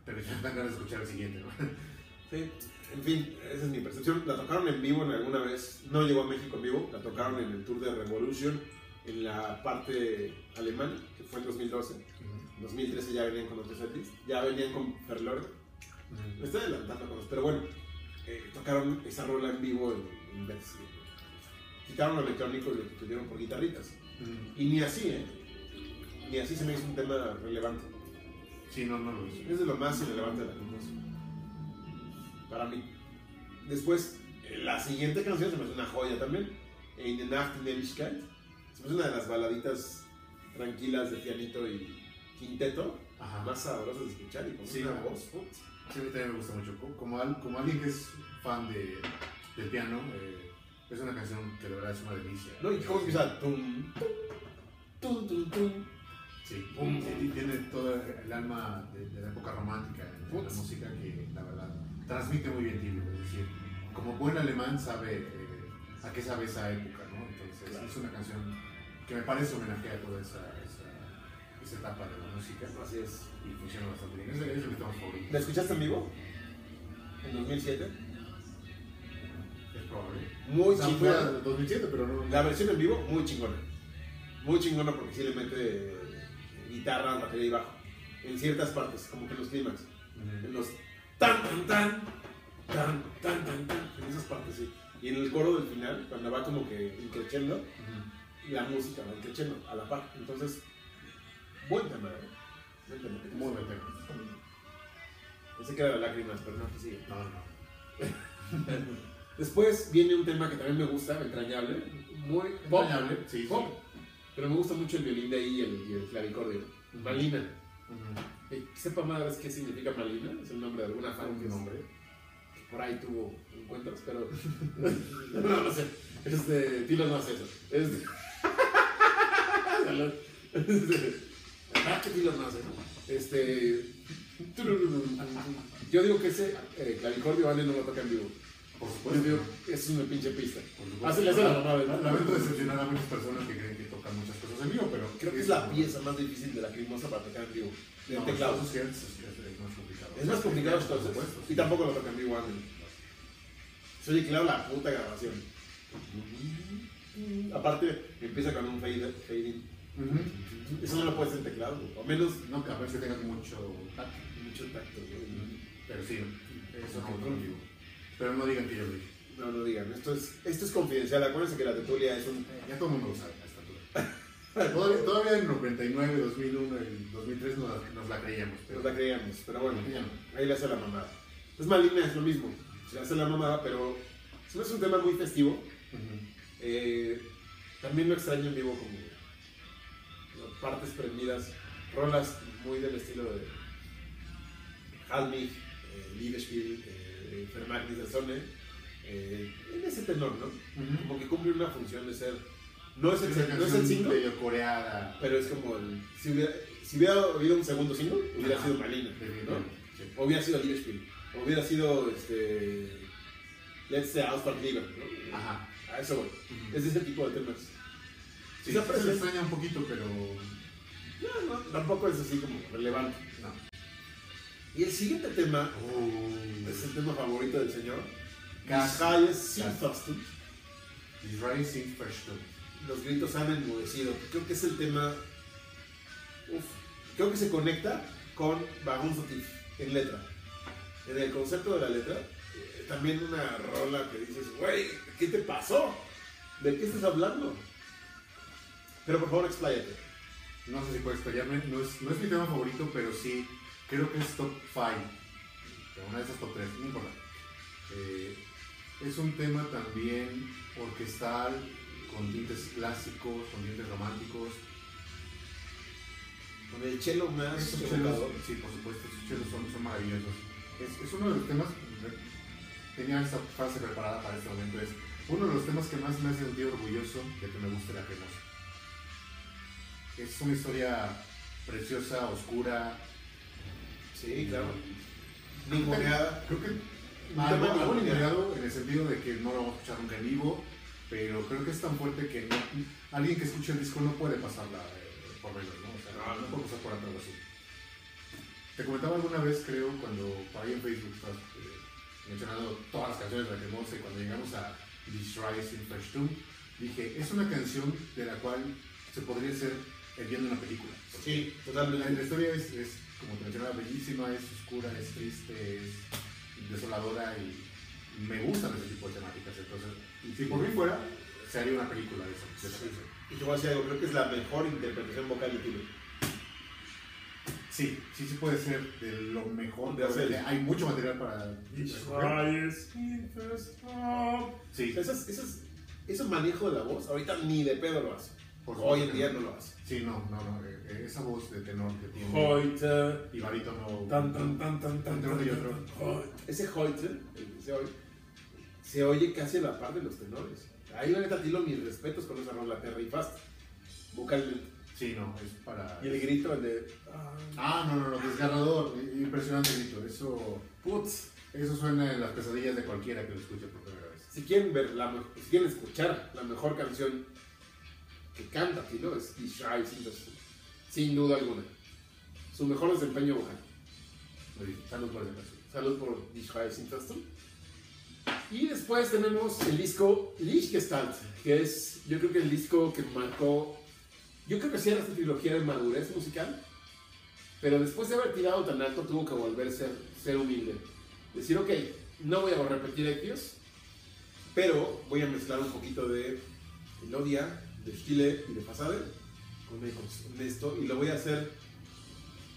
Pero ya dan ganas de escuchar el siguiente, ¿no? Sí. En fin, esa es mi percepción. La tocaron en vivo en alguna vez. No llegó a México en vivo. La tocaron en el tour de Revolution en la parte alemana, que fue en 2012. En 2013 ya venían con otros setlist. Ya venían con Me estoy adelantando con los, pero bueno, eh, tocaron esa rola en vivo en, en Betsy. Quitaron lo electrónico y lo tuvieron por guitarritas. Y ni así, ¿eh? Ni así se me hizo un tema relevante. Sí, no, no lo hizo. Es de lo más irrelevante de la composición. Para mí. Después, eh, la siguiente canción se me hace una joya también. In the Nacht in Ewigkeit. Se me hace una de las baladitas tranquilas de pianito y quinteto. Ajá. Más sabrosas de escuchar y con Sí, una voz. Sí, a mí también me gusta mucho. Co- Como, al- como alguien que es fan de, del piano, eh, es una canción que de verdad es una delicia. ¿No? ¿Y cómo empieza? Tum, tum, tum, tum. Sí, tiene todo el alma de, de la época romántica en la música que la verdad transmite muy bien Tilio. Es decir, como buen alemán sabe eh, a qué sabe esa época, ¿no? Entonces Claro. es una canción que me parece homenajea toda esa, esa, etapa de la música Así es. y funciona bastante bien. Es que. ¿La escuchaste en vivo? En 2007. Es probable. Muy O sea, fue chingona. a 2007, pero no. La versión en vivo, muy chingona. Muy chingona porque sí le mete guitarra, batería y bajo. En ciertas partes, como que en los clímax. En los tan, tan, tan, tan, tan, tan, tan. En esas partes, sí. Y en el coro del final, cuando va como que increciendo, Ujú. la música va a la par. Entonces, buen tema, ¿eh? Buen tema. Muy buen tema. Pensé que era de lágrimas, pero no, que sigue. No, no. Después viene un tema que también me gusta, entrañable. Muy pop, Entrañable, sí, sí. Pero me gusta mucho el violín de ahí y el, y el clavicordio. Malina. Ujú. Eh, sepa madres qué significa Malina, es el nombre de alguna fan que, nombre. por ahí tuvo encuentros, pero no, no sé. Este, Tilo no hace eso. Este... Este, ah, Tilo no hace. Este, yo digo que ese eh, clavicordio Ale no lo toca en vivo. Por Yo supuesto. digo, es una pinche pista. Hace, le hace la mamada, ¿no? Lamento decepcionar a muchas personas que creen que tocan muchas cosas en vivo, pero Creo que es la pieza más difícil de la crimosa para tocar en vivo. Del No, teclado. Es, más complicado. Es más complicado Por supuesto. Y tampoco lo toca en vivo Anden. Se oye claro la puta grabación. Aparte, empieza con un fade, fade Eso no lo puedes en teclado, o menos No, a menos que tengas mucho tacto. mucho tacto. güey. Pero sí, eso no lo en vivo. Pero no digan que yo lo dije. No, no digan, esto es, esto es confidencial. Acuérdense que la tertulia es un. Ya todo el mundo lo sabe a esta altura. Todavía, todavía en 99, 2001, el 2003 nos, la- nos la creíamos. Pero Nos la creíamos, pero bueno, no. ahí le hace la mamada. Es maligna, es lo mismo. Se le hace la mamada, pero se me hace un tema muy festivo. Eh, también lo extraño en vivo como partes prendidas, rolas muy del estilo de Halmich, eh, Liederspiel, eh, de Sonne, eh, en ese tenor, ¿no? Como que cumple una función de ser, no es el, no es el single, medio coreada. pero es como el, si hubiera, si hubiera habido un segundo single, hubiera Ajá. sido Malina, ¿no? Sí. O hubiera sido Liederspiel, o hubiera sido, este, Let's Say Auspark Lieber, ¿no? Ajá. A eso voy. Ujú. Es de ese tipo de temas. Sí, se extraña un poquito, pero No, no, tampoco es así como relevante. no. Y el siguiente tema Oh. es el tema favorito del señor. Hayes Sinfastun. Israel First Los gritos han enmudecido. Creo que es el tema. Uf, creo que se conecta con Vagón Sotif en letra. En el concepto de la letra, eh, también una rola que dices, güey, ¿qué te pasó? ¿De qué estás hablando? Pero por favor, expláyate. No sé si puedo explayarme, no es, no es mi tema favorito, pero sí creo que es top 5. Una de esas top 3, no importa. Eh, es un tema también orquestal, con tintes clásicos, con tintes románticos. Con el chelo más Esos evocador. chelos, sí, por supuesto, esos chelos son, son maravillosos. Es, es uno de los temas, tenía esta frase preparada para este momento, es uno de los temas que más me hace sentir orgulloso de que me guste la cremosa. Es una historia preciosa, oscura. Sí, claro. Ninguneada. Creo que algo, ninguneado. en el sentido de que no lo vamos a escuchar nunca en vivo, pero creo que es tan fuerte que no- alguien que escuche el disco no puede pasarla eh, por menos, ¿no? O sea, No, puede pasar por algo así. Te comentaba alguna vez, creo, cuando por ahí en Facebook estás, eh, mencionando todas las canciones de Lacrimosa y cuando llegamos a This Rise in Verstum, dije, es una canción de la cual se podría hacer el guion de una película. Sí, La, totalmente. la historia es, es, como te mencionaba, bellísima, es oscura, es triste, es desoladora y me gustan ese tipo de temáticas. Entonces, si por mí fuera, se haría una película de esa. Y te voy a decir algo, creo que es la mejor interpretación vocal de Tilo. Sí, sí, sí puede ser de lo mejor. De hacer. Hay mucho material para. Sí, Esas, esas, ese manejo de la voz, ahorita ni de pedo lo hace. Por Hoy en día no lo hace. Sí, no, no, no. eh, eh, Esa voz de tenor que tiene. Hoyte, Y barítono. tan, tan, tan, tan, tan, Entre uno y tan, otro. tan, Hoyte. Ese Hoyte, el que se oye, se oye casi a la par de los tenores. Ahí la neta, Tilo, mis respetos con esa rola, te rifaste. Vocalmente. Sí, no, es para. Y el grito, el de. ah, no, no, no, desgarrador. Impresionante grito. Eso, Putz. eso suena en las pesadillas de cualquiera que lo escuche por primera vez. Si quieren ver la si quieren escuchar la mejor canción que canta Tilo es Sun. Sin duda alguna. Su mejor desempeño vocal. Salud por esa canción. Salud por. Y después tenemos el disco Lichtgestalt, que es, yo creo que el disco que marcó, yo creo que cierra esta trilogía de madurez musical, pero después de haber tirado tan alto tuvo que volver a ser, ser humilde. Decir, ok, no voy a repetir Ectios, pero voy a mezclar un poquito de Melodia, de Stile y de Pasade con, esto, y lo voy a hacer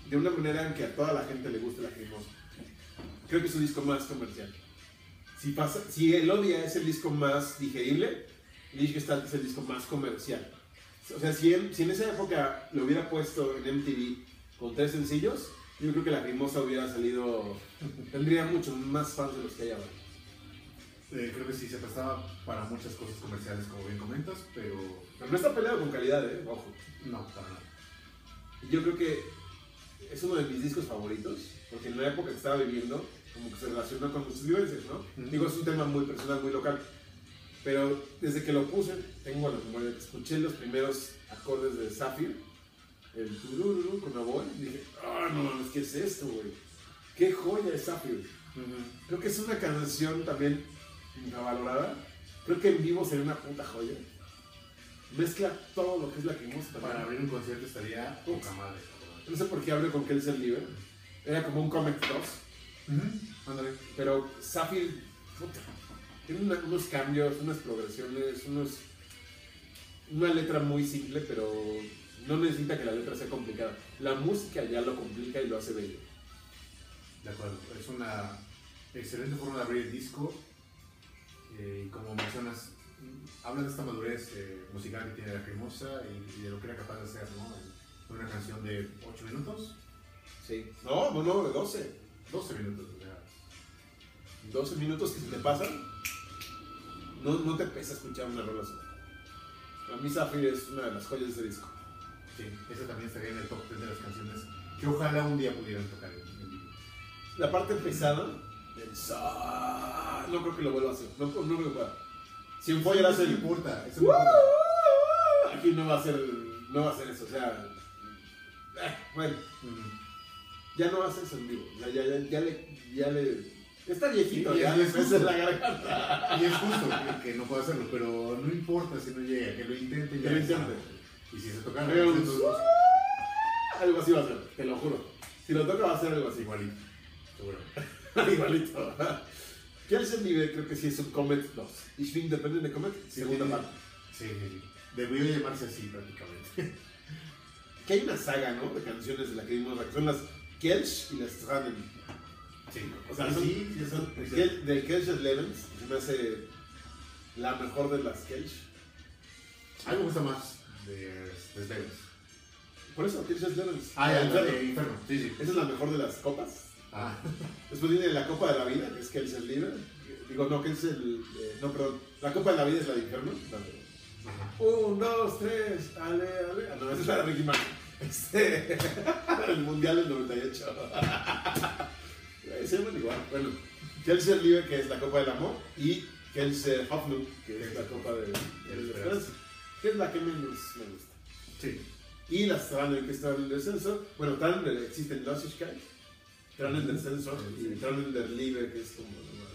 de una manera en que a toda la gente le guste la cremosa creo que es su disco más comercial. Si, pasa, si el Odia es el disco más digerible, Lichtgestalt es el disco más comercial. O sea, si en, si en esa época lo hubiera puesto en MTV con tres sencillos, yo creo que la Crimosa hubiera salido, tendría muchos más fans de los que hay ahora. Eh, creo que sí se prestaba para muchas cosas comerciales, como bien comentas, pero Pero no está peleado con calidad, ¿eh? Ojo. no, para nada. Yo creo que es uno de mis discos favoritos, porque en la época que estaba viviendo, como que se relaciona con muchas vivencias, ¿no? Digo, es un tema muy personal, muy local. Pero desde que lo puse, tengo la memoria, escuché los primeros acordes de Zafir, el turururu con oboe, y dije, ah, no mames, ¿qué es esto, güey? ¡Qué joya es Zafir! Creo que es una canción también infravalorada. Creo que en vivo sería una puta joya. Mezcla todo lo que es la cremosa también. Para abrir un concierto estaría poca madre. No sé por qué abre con Kelsen Libre. Era como un Comet 2. Ándale. Pero puta, tiene una- unos cambios, unas progresiones, unos, una letra muy simple, pero no necesita que la letra sea complicada. La música ya lo complica y lo hace bello. De acuerdo. Es una excelente forma de abrir el disco. Eh, y como mencionas, habla de esta madurez eh, musical que tiene la cremosa y, y de lo que era capaz de hacer, ¿no? En una canción de 8 minutos, Sí. No, no, no, de 12. 12 minutos, o sea. 12 minutos que se te pasan. No, no te pesa escuchar una rola sola. A mí Zafir es una de las joyas de ese disco. Sí, esa también estaría en el top 10 de las canciones que ojalá un día pudieran tocar en, en vivo. La parte pesada, no creo que lo vuelva a hacer. No, no creo que pueda. Si en Foyer hace el importa, eso no importa. Aquí no va a ser, no va a ser eso, o sea. eh, bueno, ya no va a ser eso en vivo. Ya, ya, ya, ya le, ya le. Está viejito, Sí, ya y le es justo. la garganta. Y es justo que, que no pueda hacerlo, pero no importa si no llega, que lo intente y Que lo intente. Y si se un- entonces, Algo así va a ser, te lo juro. Si lo toca va a ser algo así. igualito, seguro. Igualito. ¿Qué es el nivel? Creo que sí es un Comet 2. Ich bin depende de Comet, segunda sí. parte. Sí, sí. Debió llamarse así prácticamente. Que hay una saga, ¿no? De canciones de la que vimos, que son las Kelch y las Stranen. Sí, O sea, son, sí, sí, son sí. Kel- de Kelch Levens, se me hace la mejor de las Kelch. A mí me gusta más de, de Slevens. Por eso, Kelch Levens. Ah, ya, de Inferno. Sí, sí. Esa es la mejor de las copas. Ah, Después viene la Copa de la Vida, que es Kelch Libre. Digo, no, Kelch el. eh, no, perdón. La Copa de la Vida es la de Inferno. Un, dos, tres, ale, ale. Ah, no, esa es la de Ricky Martin. Este, el Mundial del 98. Eh, Se llaman igual. Bueno, Kelser Liebe, que es la Copa del Amor, y Kelser Hoffnung, que es la Copa de, de Esperanza, que es la que menos me gusta. Sí. Y las Tranen, que están en el descenso. Bueno, Tranen existen Losigkeit, Tranen del descenso, y Tranen del Liebe, que es como lo más.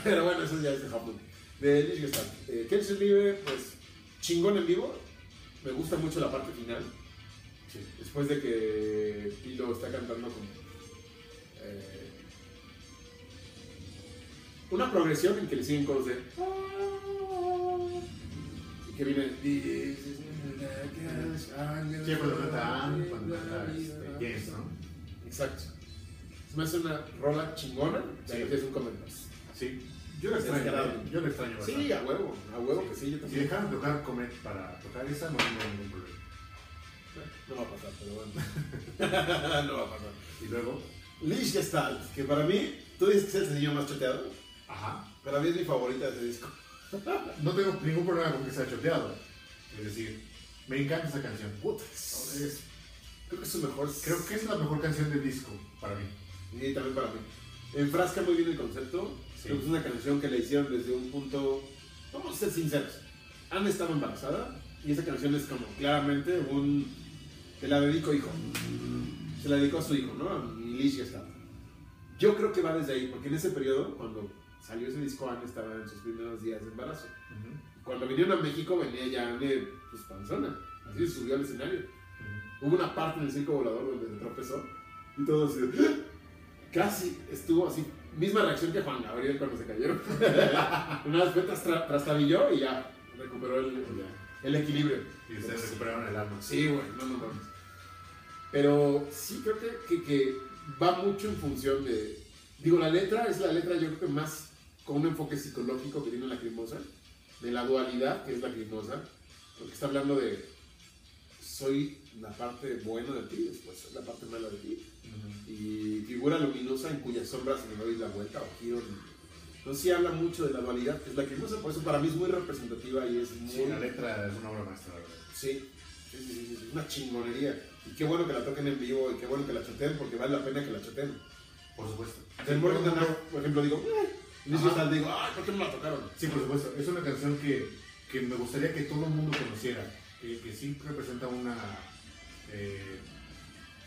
Pero bueno, eso ya es de Japón. De Lich Gestalt. Eh, Kelsey Libre, pues chingón en vivo. Me gusta mucho la parte final. Sí. Después de que Pilo está cantando con. eh, una progresión en que le siguen coros de. Y que viene. Sí, cuando canta cuando canta este, ¿no? Exacto. Se me hace una rola chingona. Sí. Es un comentario. Sí. Yo lo extraño. ¿eh? yo lo extraño bastante. Sí, a huevo. A huevo que sí, yo Si también. dejaran de tocar Comet para tocar esa, no tengo ningún problema. No va a pasar, pero bueno. no va a pasar. Y luego, Lich Gestalt, que para mí, tú dices que es el sencillo más choteado. ajá, Para mí es mi favorita de ese disco. no tengo ningún problema con que sea choteado. Es decir, me encanta esa canción. Puta, Es- creo que es su mejor. creo que es la mejor canción del disco para mí. Y también para mí. Enfrasca muy bien el concepto. Sí. Creo que es una canción que le hicieron desde un punto. Vamos a ser sinceros. Anne estaba embarazada y esa canción es como claramente un. Te la dedico, hijo. Se la dedicó a su hijo, ¿no? A mi Lich Gestalt. Yo creo que va desde ahí, porque en ese periodo, cuando salió ese disco, Anne estaba en sus primeros días de embarazo. Cuando vinieron a México venía ya Anne, pues panzona. Así subió al escenario. Hubo una parte en el circo volador donde se tropezó y todo así. ¡ah! Casi estuvo así. Misma reacción que Juan Gabriel cuando se cayeron. una vez fue tras, trastabilló y ya recuperó el, el equilibrio. Y ustedes recuperaron el alma. Sí, güey, no, no mames. Pero sí creo que, que, que va mucho en función de. Digo, la letra es la letra, yo creo que más con un enfoque psicológico que tiene Lacrimosa, de la dualidad que es Lacrimosa, porque está hablando de. Soy la parte buena de ti, después soy la parte mala de ti. Y figura luminosa en cuyas sombras me doy la vuelta o giro. Entonces sí habla mucho de la dualidad que es Lacrimosa, por eso para mí es muy representativa y es muy. Sí, la letra es una obra maestra, la verdad. Sí, sí, sí, sí, sí, es una chingonería. Y qué bueno que la toquen en vivo y qué bueno que la choteen porque vale la pena que la choteen. Por supuesto. El Morning and Now, por ejemplo, digo, eh, Luis Ajá. Gestalt, digo, ay, ¿por qué no la tocaron? Sí, por supuesto. Es una canción que, que me gustaría que todo el mundo conociera. Que, que sí representa una. eh,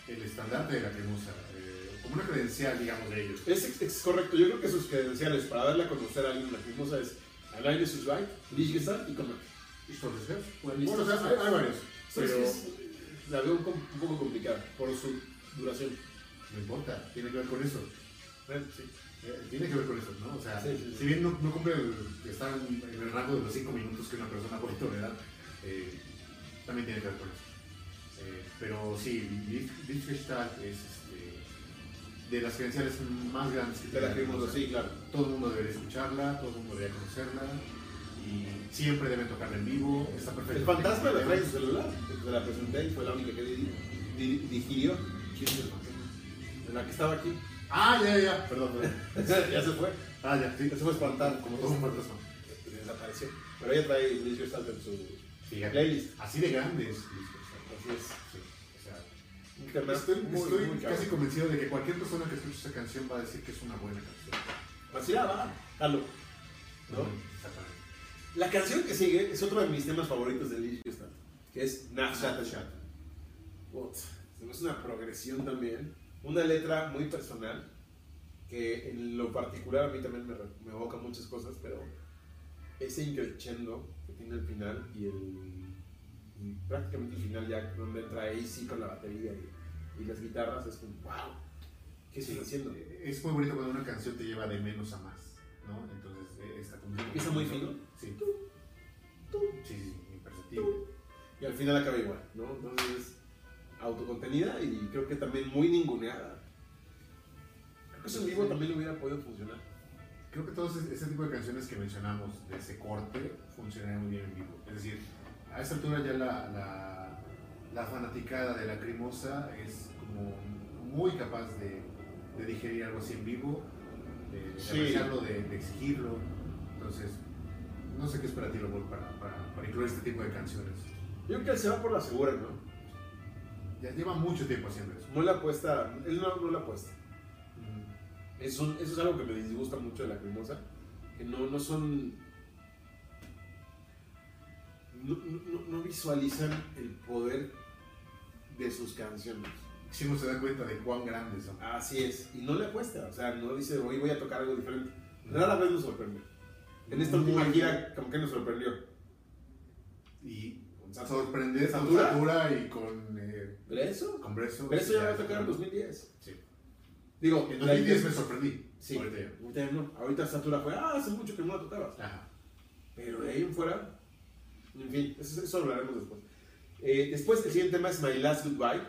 el estandarte de la cremosa. eh, como una credencial, digamos, de ellos. Es, es correcto, yo creo que sus credenciales para darle a conocer a alguien la famosa es Alain is Right, Lich Gestalt y Comet. ¿Y Storrs Heads? Bueno, Bueno, o sea, hay, hay varios. Pero Pero la veo un, poco complicada por su duración. no importa, tiene que ver con eso. Bueno, sí. Eh, tiene que ver con eso, ¿no? O sea, Sí, sí, sí. si bien no, no cumple el, en el rango de los 5 minutos que una persona puede tolerar, eh, también tiene que ver con eso. Eh, pero sí, Liechtenstein es este, de las credenciales más grandes que la tiene Cremosa. sí, claro. Todo el mundo debería escucharla, todo el mundo debería conocerla y siempre deben tocarla en vivo. Está perfecto. El fantasma la trae su celular, se la presenté y fue la única que di- di- digirió. ¿Quién es el fantasma? La que estaba aquí. Ah, ya, ya, ya, perdón, perdón. ya se fue. Ah, ya, sí. Se fue espantar, Como todo un fantasma. Desapareció. Pero ella trae Gestalt en su Fíjate, playlist. así de grandes. Así es. Sí, o sea, Un tema Estoy, muy, estoy muy casi convencido de que cualquier persona que escuche esa canción va a decir que es una buena canción. Así la va, jalo. ¿no? La canción que sigue es otro de mis temas favoritos de Gestalt, que es Nach Shata hace una progresión también, una letra muy personal, que en lo particular a mí también me, me evoca muchas cosas, pero ese increchendo tiene el final y el y prácticamente el final ya donde entra AC con la batería y, y las guitarras es como wow ¿qué están haciendo? Es muy bonito cuando una canción te lleva de menos a más, ¿no? Entonces, eh, esta. Empieza muy fino. Sí. Tú, tú, Sí, sí, imperceptible. y al final acaba igual, ¿no? Entonces es autocontenida y creo que también muy ninguneada. Creo que eso en vivo también hubiera podido funcionar. Creo que todos ese tipo de canciones que mencionamos de ese corte funcionarían muy bien en vivo. Es decir, a esa altura ya la, la, la fanaticada de la Crimosa es como muy capaz de, de digerir algo así en vivo, de, de Sí. apreciarlo, de, de exigirlo. Entonces, no sé qué esperar ti, Lobol, para, para, para incluir este tipo de canciones. Yo creo que él se va por la segura, ¿no? Ya lleva mucho tiempo haciendo eso. No le apuesta, él no, no le apuesta. Es un- eso es algo que me disgusta mucho de la cremosa, que no, no son... No, no- no visualizan el poder de sus canciones. Si uno se da cuenta de cuán grandes son. Así es, y no le apuesta, o sea, no dice, hoy voy a tocar algo diferente. Rara vez nos sorprende. En esta Muy última bien. gira, como que nos sorprendió. Y sorprender con ¿Satura? Y con, eh, ¿Breso? con Breso. Pero eso ya va a tocar en 2010. Sí. Digo, En la 2010 idea- me sorprendí. Sí, Ahorita ya. ahorita no. Ahorita Satura fue, ah, hace mucho que no la tocabas. Ajá. Pero de ahí en fuera, en fin, eso, eso lo hablaremos después. Eh, después, el siguiente tema es My Last Goodbye.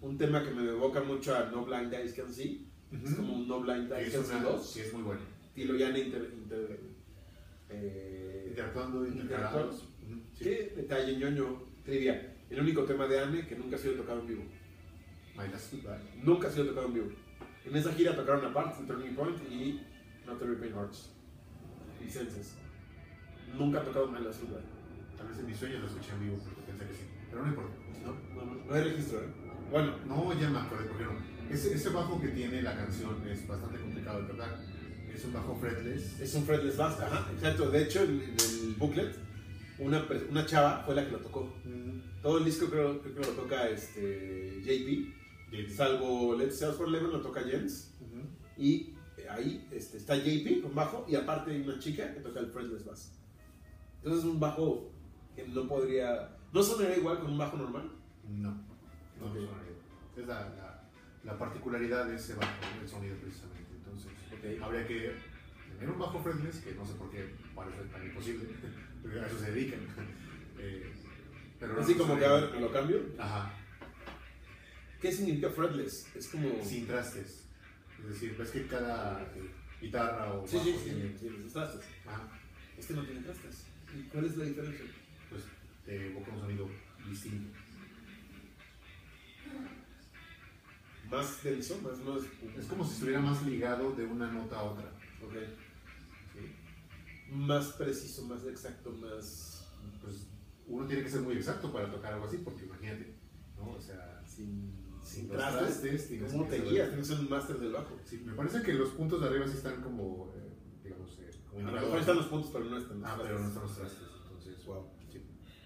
Un tema que me evoca mucho a No Blind Eyes Can See. Es como un No Blind Eyes es Can See una- 2. Sí, es muy bueno. Tilo Yana inter, inter- eh, Interactuando, interactuando. sí. ¿Qué detalle ñoño? Trivia. El único tema de Anne que nunca ha sido tocado en vivo. My Last Goodbye. Nunca ha sido tocado en vivo. En esa gira tocaron aparte, Turning Point y Not Every Pain Hearts. Y Senses. Nunca ha tocado My Last Goodbye. Tal vez en mis sueños lo escuché en vivo porque pensé que sí. Pero no importa. No, no, no, no hay registro, ¿eh? Bueno, No, ya me acordé, ¿por qué no? Ese, ese bajo que tiene la canción es bastante complicado de tocar. Es un bajo fretless. es un fretless bass, ajá, exacto. De hecho, en, en el booklet, una, una chava fue la que lo tocó. Todo el disco creo, creo que lo toca este, JP, JP. salvo Let's Sales for Eleven lo toca Jens. Ujú. Y ahí este, está JP con bajo y aparte hay una chica que toca el fretless bass. Entonces es un bajo que no podría... ¿No sonaría igual con un bajo normal? No, no sonaría. Es la, la, la particularidad de ese bajo, el sonido precisamente. Entonces, Ok. habría que tener un bajo fretless, que no sé por qué parece tan imposible, porque a eso se dedican. Eh, pero no Así como que, a ver, lo cambio. Ajá, ¿Qué significa fretless? Es como... sin trastes. Es decir, ves que cada eh, guitarra o Sí, sí, tiene. los trastes. Ajá, Este no tiene trastes. ¿Y cuál es la diferencia? pues te evoca un sonido distinto. Más denso, más no es. Es como si estuviera más ligado de una nota a otra. Ok. Sí. Más preciso, más exacto, más. Pues uno tiene que ser muy exacto para tocar algo así, porque imagínate, ¿no? O sea, Sin, sin trastes. ¿Cómo te guías? Tienes que ser un máster del bajo. Sí, me parece que los puntos de arriba sí están como, eh, digamos, eh, como A lo mejor están los puntos, pero no están los Ah, trastes. pero no están los trastes, entonces, Wow. sí.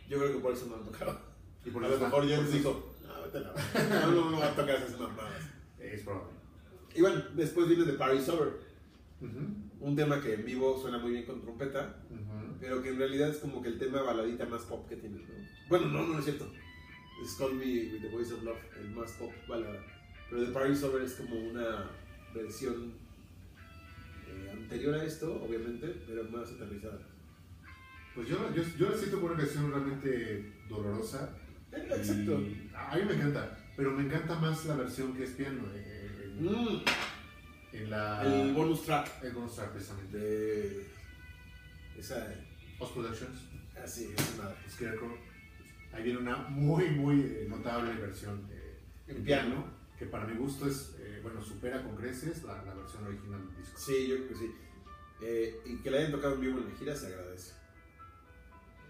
Yo creo que por eso no han tocado. Y por a lo mejor Jens eso- dijo: No, vete a la. No, no, no va a tocar esas mamadas. Es probable. Y bueno, después viene The Party Over. Ujú, Un tema que en vivo suena muy bien con trompeta. ujú. Pero que en realidad es como que el tema baladita más pop que tiene, ¿no? Bueno, no, no es cierto. Es Call Me With The Voice of Love, el más pop balada. Pero The Party's Over es como una versión eh, anterior a esto, obviamente, pero más aterrizada. Pues yo, yo, yo la siento como una canción realmente dolorosa. Eh, Exacto. Y a mí me encanta, pero me encanta más la versión que es piano. eh, En, Mm, en la, el bonus track el bonus track, precisamente. de esa... Post Productions, Así, es una... Scarecrow. Ahí viene una muy, muy eh, notable versión eh, En piano. que para mi gusto es, eh, bueno, supera con creces la, la versión original del disco. Sí, yo creo que sí. Eh, y que la hayan tocado en vivo en la gira se agradece.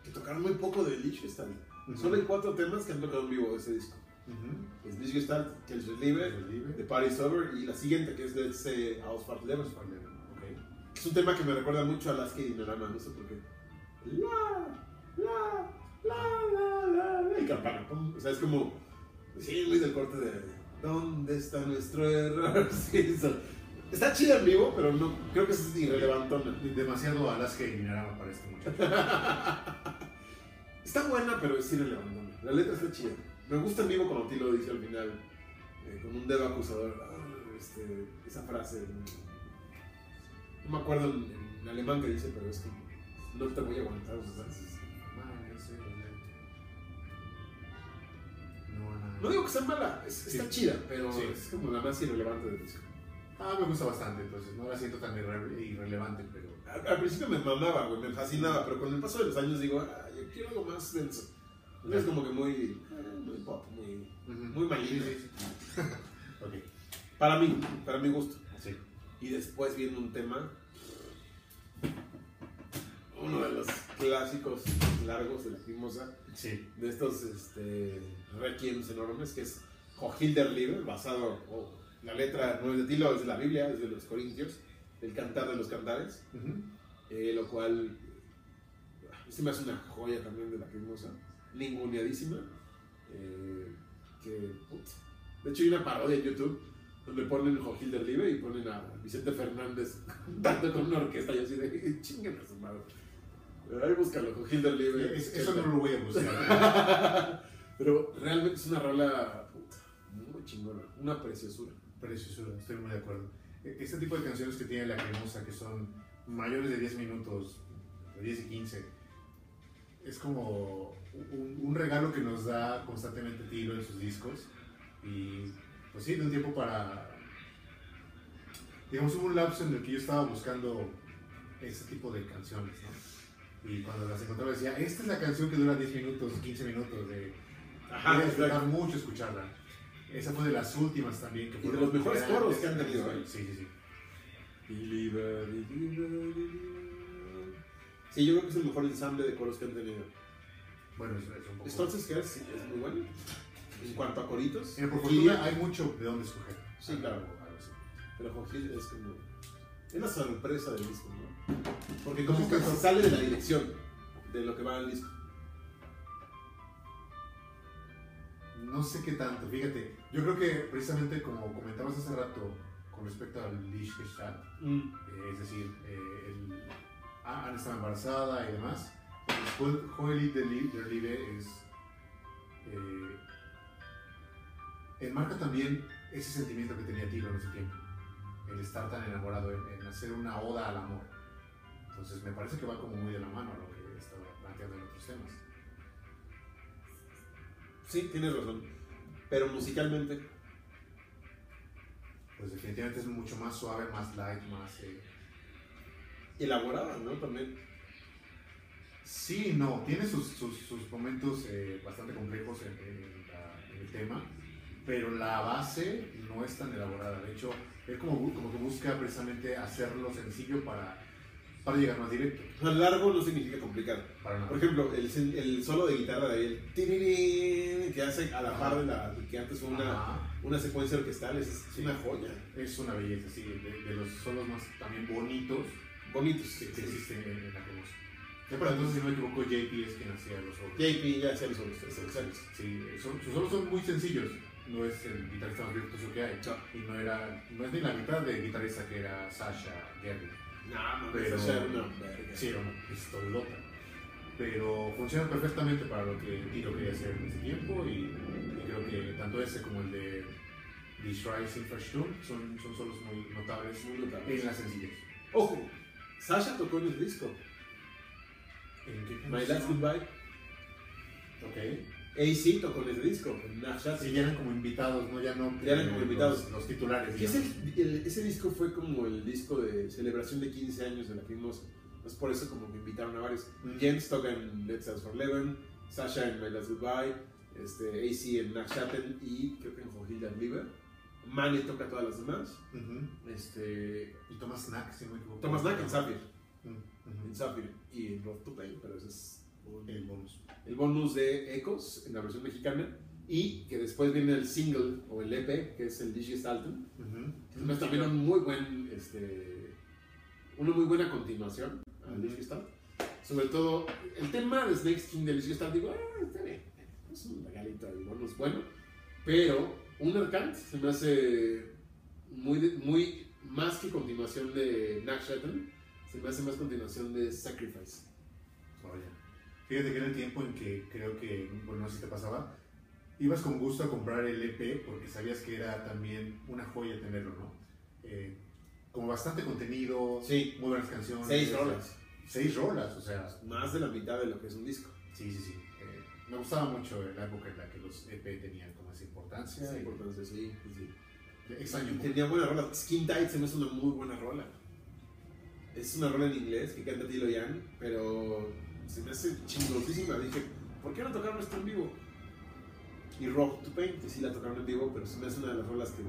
Que tocaron muy poco de Liechtenstein. Ujú. Solo hay cuatro temas que han tocado en vivo de ese disco. Ujú. Es Bis Gestalt, que es libre. The Party's Over, y la siguiente que es Let's Say Ausfahrt Leben. Ok. Es un tema que me recuerda mucho a Las que Dinarama, no sé por qué. La, la, la, la, la, la, y campana. O sea, es como, sí, muy del corte de ¿Dónde está nuestro error? Está chida en vivo, pero no, creo que es irrelevantona. Demasiado Alaska y Dinarama para este muchacho. Está buena, pero es irrelevantona. La letra está chida. Me gusta en vivo cuando Tilo dice al final, eh, con un dedo acusador, ah, este, esa frase. No me acuerdo en, alemán que dice, pero es como, no te voy a aguantar. No, digo que sea mala, es- está chida, pero Sí. es como la más irrelevante del disco. Ah, me gusta bastante, entonces no la siento tan irre- irrelevante, pero. Al, al principio me mamaba, güey, me fascinaba, pero con el paso de los años digo, ah, yo quiero algo más denso. Es como que muy, eh, muy pop, muy, muy malino. Sí, sí, sí. ok, Para mí, para mi gusto. sí. Y después viene un tema, uno de los clásicos largos de la Mimosa, Sí. de estos este, requiems enormes, que es Libre, basado, o la letra no es de Tilo, es de la Biblia, es de los Corintios, el cantar de los cantares, eh, lo cual se me hace una joya también de la Mimosa, ninguneadísima, eh, que, putz. de hecho hay una parodia en YouTube donde ponen Joaquín del Live y ponen a Vicente Fernández cantando con una orquesta y así de chinguen a su madre. Ahí búscalo, Joaquín del Live. Es- eso no lo voy a buscar. Pero realmente es una rola muy chingona, una preciosura. Preciosura, estoy muy de acuerdo. E- Este tipo de canciones que tiene la cremosa, que son mayores de 10 minutos, de 10 y 15, es como un, un regalo que nos da constantemente Tilo en sus discos. Y pues sí, de un tiempo para. Digamos, hubo un lapso en el que yo estaba buscando ese tipo de canciones, ¿no? Y cuando las encontraba decía, esta es la canción que dura 10 minutos, 15 minutos, de, Ajá, disfrutar mucho escucharla. Esa fue de las últimas también. Que Y de los mejores coros que han tenido. ¿eh? Sí, sí, sí. Sí, yo creo que es el mejor ensamble de coros que han tenido. Bueno, es, es un poco. Entonces, ¿qué es? Es muy bueno. En cuanto a coritos. En por fortuna hay mucho de dónde escoger. Sí, claro. Pero Joaquín es como. Es la sorpresa del disco, ¿no? Porque como que se sale de la dirección de lo que va al disco. No sé qué tanto, fíjate. Yo creo que precisamente como comentabas hace rato con respecto al Liechtenstein, eh, es decir, eh, el, ah, Ana estaba embarazada y demás, pues Joel de Liebe es. Eh, enmarca también ese sentimiento que tenía Tilo en ese tiempo, el estar tan enamorado, en, en hacer una oda al amor. Entonces me parece que va como muy de la mano a lo que estaba planteando en otros temas. Sí, tienes razón. Pero musicalmente. Pues definitivamente es mucho más suave, más light, más... eh, Elaborada, ¿no? También. Sí, no, tiene sus, sus, sus momentos eh, bastante complejos en, en la- en el tema, pero la base no es tan elaborada. De hecho, él como, como que busca precisamente hacerlo sencillo para, para llegar más directo. O sea, largo no significa complicado. Para. Por ejemplo, el, el solo de guitarra de él, que hace a la par de la que antes fue una, Ajá. una secuencia orquestal, es, es una joya. Es una belleza, sí, de, de los solos más también bonitos Bonitos. que, que existen en, en la famosa. Ya para entonces, si no me equivoco, JP es quien hacía los solos. JP ya hacía los solos, exacto. Sí, son, sus solos son muy sencillos. No es el guitarrista más virtuoso que hay. No. Y no, era, no es ni la mitad del guitarrista que era Sasha Gerry. No, no, Pero- esa era una verga. Sí, era una pistolota. Pero funciona perfectamente para lo que Tiro quería hacer en ese tiempo. Y, y creo que tanto ese como el de Die Schreis Infrastruktur son, son solos muy notables Muy en la sencillez. Ojo, Sasha tocó en el disco. ¿En qué My Last? Goodbye. Ok. AC tocó en ese disco. Nachat. Sí, ya eran como invitados, ¿no? Ya no. Ya eran como los- invitados. Los, titulares. Es digamos. el- ese disco fue como el disco de celebración de 15 años de la Famosa. Entonces por eso como que invitaron a varios. Mm. Jens toca en Let's Dance for Eleven, Sasha en My Last Goodbye, este, AC en Nachshatten y creo que en Johilda Liver. Mane toca todas las demás. Ujú. Este, Y Thomas Knack, si no me equivoco. Thomas Knack en Sapphire. Mm, En ujú. Sapphire y en Road to Pain, pero ese es El bonus. el bonus de Ecos en la versión mexicana. Y que después viene el single o el EP, que es el Digistalten. Ujú. Es también un muy buen, este, una muy buena continuación al Ujú. Digistal. Sobre todo, el tema de Snake King del Digistal, digo, ah, está bien, es un regalito de bonus bueno. Pero Unerkant se me hace muy, muy más que continuación de Nakshatten, se me hace más continuación de Sacrifice. Fíjate que era el tiempo en que creo que, bueno, no sé si te pasaba, ibas con gusto a comprar el EP porque sabías que era también una joya tenerlo, ¿no? Eh, como bastante contenido, Sí. muy buenas canciones. Seis rolas, Seis rolas, o sea, más de la mitad de lo que es un disco. sí, sí, sí. Eh, me gustaba mucho la época en la que los EP tenían como esa importancia. Y- importancia, sí, sí, sí. Extraño tenía buena rola. Skin Tight se me hace una muy buena rola. Es una rola en inglés que canta Tilo Young, pero se me hace chingosísima. Dije, ¿por qué no tocaron esto en vivo? Y Rock to Pain, que sí la tocaron en vivo, pero se me hace una de las rolas que.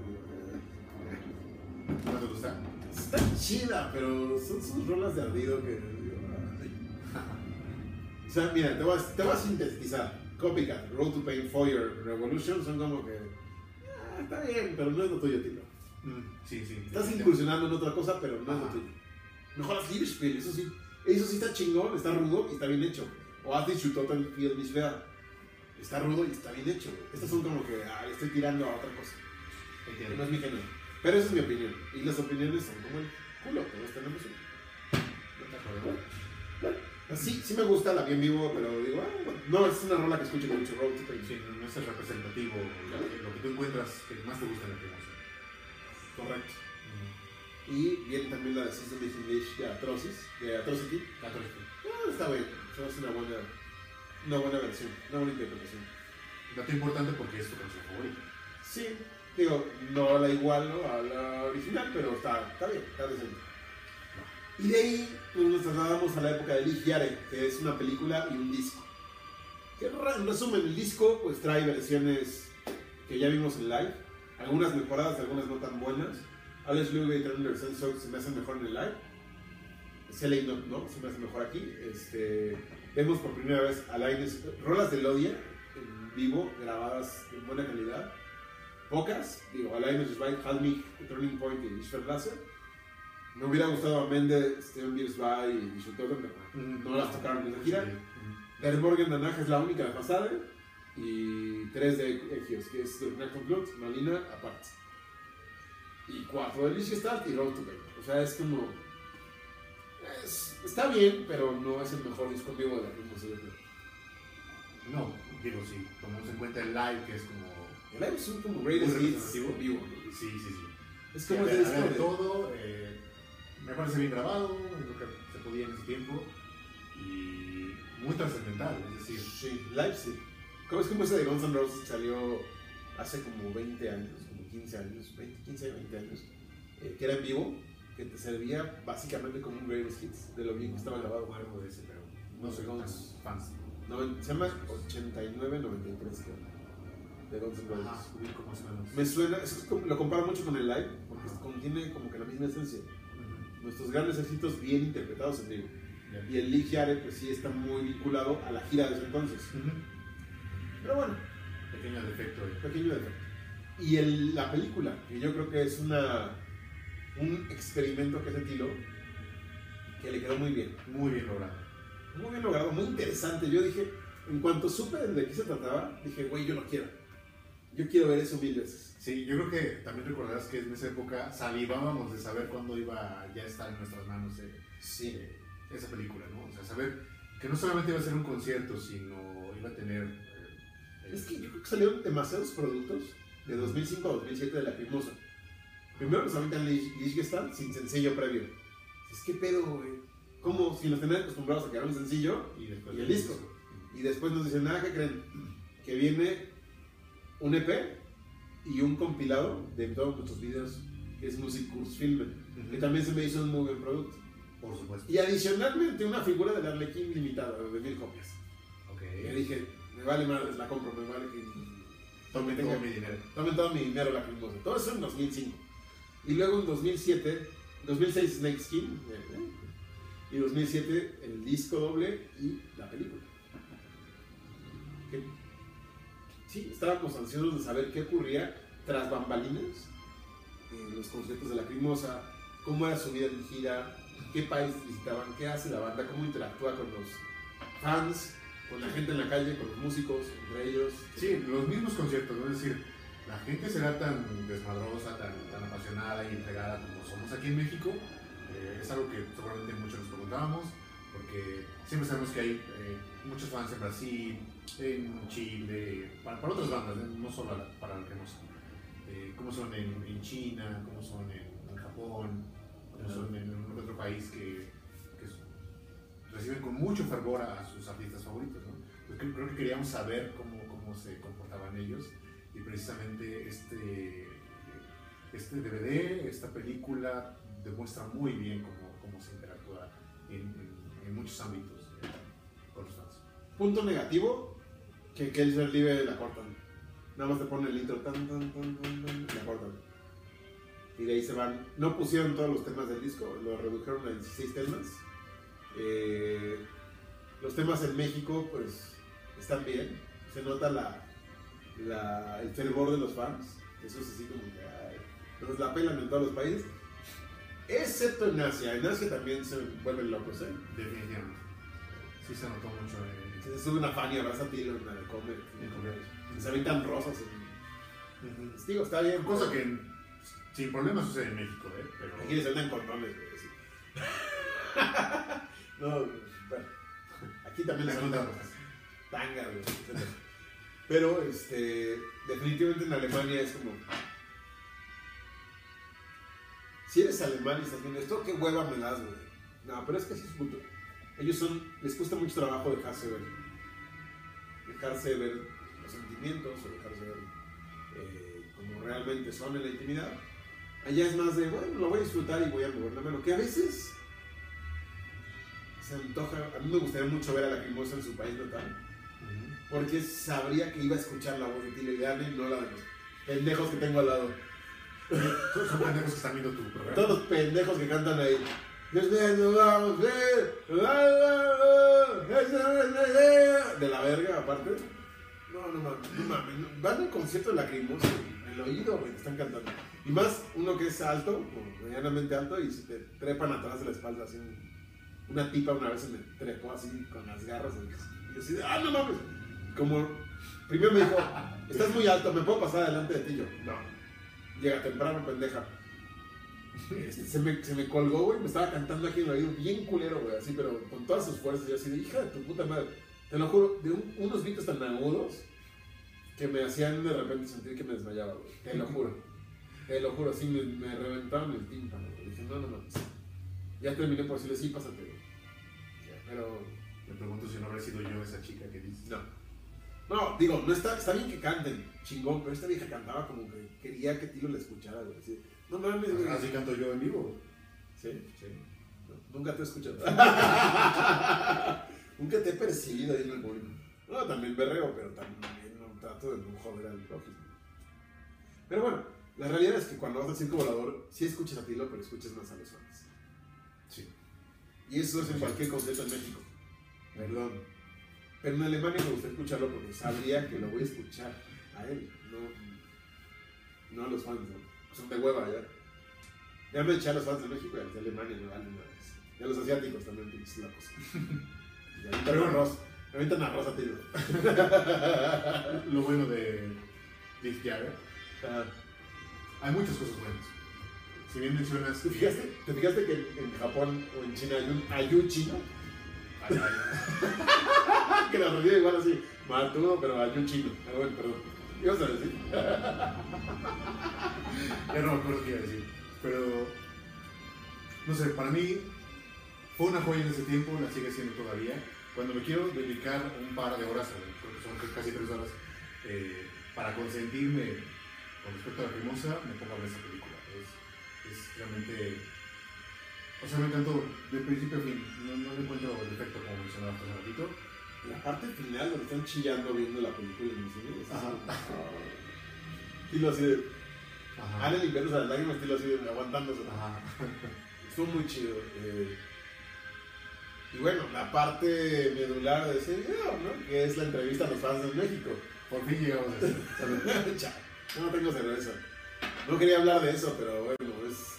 ¿No te gusta? Está chida, pero son sus rolas de ardido que. O sea, mira, te voy, a, sintetizar. Copycat, Road to Pain, Fire, Revolution son como que. ah, está bien, pero no es lo tuyo. Mm, sí, sí. Estás incursionando en otra cosa, pero no es lo tuyo. Mejor haz Liebesspiel, eso sí. Eso sí está chingón, está rudo y está bien hecho. O haz Die Total Field Nicht Fair. Está rudo y está bien hecho. Estas son como que, ah, estoy tirando a otra cosa. Que no es mi género. Pero esa es mi opinión. Y las opiniones son como el culo, todos tenemos una. ¿De acuerdo? Sí, sí me gusta, la vi en vivo, pero digo, ah, bueno, no, es una rola que escucho con mucho road trip. Sí, no, es el representativo, lo que, lo que tú encuentras que más te gusta en el tema. Correcto. Y viene también la de English de Atrocis, de Atrocity. Ah, está bien, eso es una buena, una buena versión, una buena interpretación. Dato importante porque es tu canción favorita. Sí, digo, no la igualo a la original, pero está, está bien, está decente. Y de ahí pues, nos trasladamos a la época de Lee Yare, que es una película y un disco. Que en resumen, el disco pues trae versiones que ya vimos en live, algunas mejoradas, algunas no tan buenas. Alex Lugo y Trent Senso se me hacen mejor en el live. CLA no, no, se me hace mejor aquí. Este, vemos por primera vez a Linus, rolas de Lodia en vivo, grabadas en buena calidad. Pocas, digo, Linus Right, Halmich, Turning Point y Ishver Blaser. Me hubiera gustado a Mende, Steven Beers y Shutotem, pero no las tocaron en la gira. Der Morgan Danach es la única de pasada y tres de Egios, que es Black Blood, Malina, aparte. Y cuatro de Lichtenstein y Road to Paper. O sea, es como. es- está bien, pero no es el mejor disco en vivo de la creo. No, digo, si tomamos en cuenta el live, que es como. El live es un como greatest hits en vivo. ¿no? Sí, sí, sí. Es Sí, como ese disco de todo. eh, me parece bien grabado, es lo que se podía en ese tiempo. Y muy trascendental, es decir. Sí, live sí. ¿Cómo es como ese de Guns N' Roses salió hace como 20 años, 15 años, 20, 15, 20 años, eh, que era en vivo, que te servía básicamente como un greatest hits de lo bien que estaba grabado. acuerdo de ese, pero No soy tan fans. Se llama 89-93, creo, de Guns N' Roses. Me suena, eso es como- lo comparo mucho con el live, porque contiene como que la misma esencia. Nuestros grandes éxitos bien interpretados en vivo. Y el Lee Yare, pues sí está muy vinculado a la gira de ese entonces. Pero bueno, Pequeño defecto. ahí. pequeño defecto. Y el- la película, que yo creo que es una, un experimento que hace Tilo, que le quedó muy bien. Muy bien logrado. Muy bien logrado, muy interesante. Yo dije, en cuanto supe de qué se trataba, dije, güey, yo lo quiero. Yo quiero ver eso mil veces. Sí, yo creo que también recordarás que en esa época salivábamos de saber cuándo iba a ya estar en nuestras manos eh, Sí. eh, esa película, ¿no? O sea, saber que no solamente iba a ser un concierto, sino iba a tener... eh, Es que yo creo que salieron demasiados productos de 2005 a 2007 de la Crimosa. Primero nos aventan Lichtenstein sin sencillo previo. Es que pedo, güey. ¿Cómo? Si nos tenían acostumbrados a que era un sencillo, y después y el disco. Y después nos dicen, nada, ¿qué creen? Que viene un EP y un compilado de todos nuestros videos, que es Music Course Filmen, que también se me hizo un muy buen producto. Por supuesto. Y adicionalmente una figura del Arlequín limitada, de mil copias. Ok. Y dije, me vale madres, la compro, me vale que... Tenga- todo mi dinero. Todo mi dinero la Crimosa. Todo eso en 2005. Y luego en 2007, 2006 Snake Skin. eh, eh, Y 2007 el disco doble y la película. Sí, estábamos ansiosos de saber qué ocurría tras bambalinas en los conciertos de la Crimosa, cómo era su vida en gira, qué país visitaban, qué hace la banda, cómo interactúa con los fans, con la gente en la calle, con los músicos, entre ellos. Sí, los mismos conciertos, ¿no? Es decir, la gente será tan desmadrosa, tan, tan apasionada y entregada como somos aquí en México. Eh, es algo que seguramente muchos nos preguntábamos, porque siempre sabemos que hay eh, muchos fans en Brasil, en Chile, para, para otras bandas, ¿eh? no solo para la que nos. Eh, cómo son en, en China, cómo son en, en Japón, cómo son en otro país que, que reciben con mucho fervor a sus artistas favoritos. Creo, que queríamos saber cómo, cómo se comportaban ellos y precisamente este, este DVD, esta película demuestra muy bien cómo, cómo se interactúa en, muchos ámbitos con los fans. Punto negativo, que Kelser Live la cortan. Nada más te ponen el intro, tan, tan, tan, tan, tan, y la cortan. Y de ahí se van. No pusieron todos los temas del disco, lo redujeron a 16 temas. Eh, los temas en México, pues, están bien. Se nota la, la- el fervor de los fans. Eso es así como que, ay, nos la pelan en todos los países. Excepto en Asia. En Asia también se vuelven locos, ¿eh? Definitivamente. Sí se notó mucho Que se sube una fan y abraza a en la de comer. Se aventan rosas. en- Digo, está bien. Cosa que Sin problema sucede en México, ¿eh? Pero... Aquí les andan condones, güey. así. no, bueno. Aquí también les andan tangas, güey. Pero, este, definitivamente en Alemania es como... Si eres alemán y estás viendo esto, qué hueva me das, güey. No, pero es que así es puto. Ellos son, les cuesta mucho trabajo dejarse ver. Dejarse ver los sentimientos o dejarse ver eh, como realmente son en la intimidad. Allá es más de, bueno, lo voy a disfrutar y voy a mover la mano. Que a veces se antoja, a mí me gustaría mucho ver a la Crimosa en su país natal. Porque sabría que iba a escuchar la voz de Leane y no la de los pendejos que tengo al lado. Son, son pendejos que están viendo tu programa. Todos los pendejos que cantan ahí. De la verga, aparte. No, no mames, no mames. Van al concierto de Lacrimosa el oído, güey, están cantando. Y más uno que es alto, o medianamente alto, y se te trepan atrás de la espalda, así. Una tipa una vez se me trepó así con las garras. Y yo así ¡ah, no mames! Como, primero me dijo, estás muy alto, ¿me puedo pasar adelante de ti? Yo, no. Llega temprano, pendeja. Este, se, me, se me colgó, güey, me estaba cantando aquí en el oído, bien culero, güey, así, pero con todas sus fuerzas, yo así de, hija de tu puta madre. Te lo juro, de un- unos gritos tan agudos que me hacían de repente sentir que me desmayaba, güey. Te lo juro. Te lo juro, así me, me reventaron el tímpano, güey. Dije, no, no mames. Ya terminé por decirle, sí, pásate, güey. Pero, Me pregunto si no habré sido yo esa chica que dices. no. No, digo, no está, está bien que canten, chingón, pero esta vieja cantaba como que quería que Tilo la escuchara, güey. Así, no mames, güey. Así canto yo en vivo. ¿Sí? Sí. No, nunca te he escuchado. nunca te he percibido ahí en el público. No, también berreo, pero también no trato de no joder al prójimo. Pero bueno, la realidad es que cuando vas al circo volador, sí escuchas a Tilo, pero escuchas más a los fans. Sí. Y eso es en cualquier concierto en México. Perdón. Pero en Alemania me gusta escucharlo porque sabría que lo voy a escuchar a él, no, no a los fans. ¿no? Son de hueva ya. Ya me eché a los fans de México y a los de Alemania me valen madres. Y a los asiáticos también, pinches locos. Pero bueno. arroz. Avientan a tiro. Lo bueno de Dick Jagger, hay muchas cosas buenas. Si bien mencionas. ¿Te fijaste, ¿Te fijaste que en Japón o en China hay un ayu chino? Que la realidad igual así, matudo, pero ayu chino. Ah, bueno, perdón. ¿Qué ibas a decir? Ya no me acuerdo qué iba a decir. Pero. No sé, para mí fue una joya en ese tiempo, la sigue siendo todavía. Cuando me quiero dedicar un par de horas, que son casi tres horas, eh, para consentirme con respecto a la primosa, me pongo a ver esa película. Es, es realmente. O sea, me encantó de principio a fin. No, no le encuentro defecto como mencionaba hace ratito. La parte final donde están chillando viendo la película en el cine. es. Ajá. Estilo así de. Ajá. Han limpiándose las lágrimas, estilo así de aguantándose. Ajá. Estuvo muy chido. eh. Y bueno, la parte medular de ese video, ¿no? Que es la entrevista a los fans de México. Por fin llegamos a eso. No tengo cerveza. No quería hablar de eso, pero bueno, es.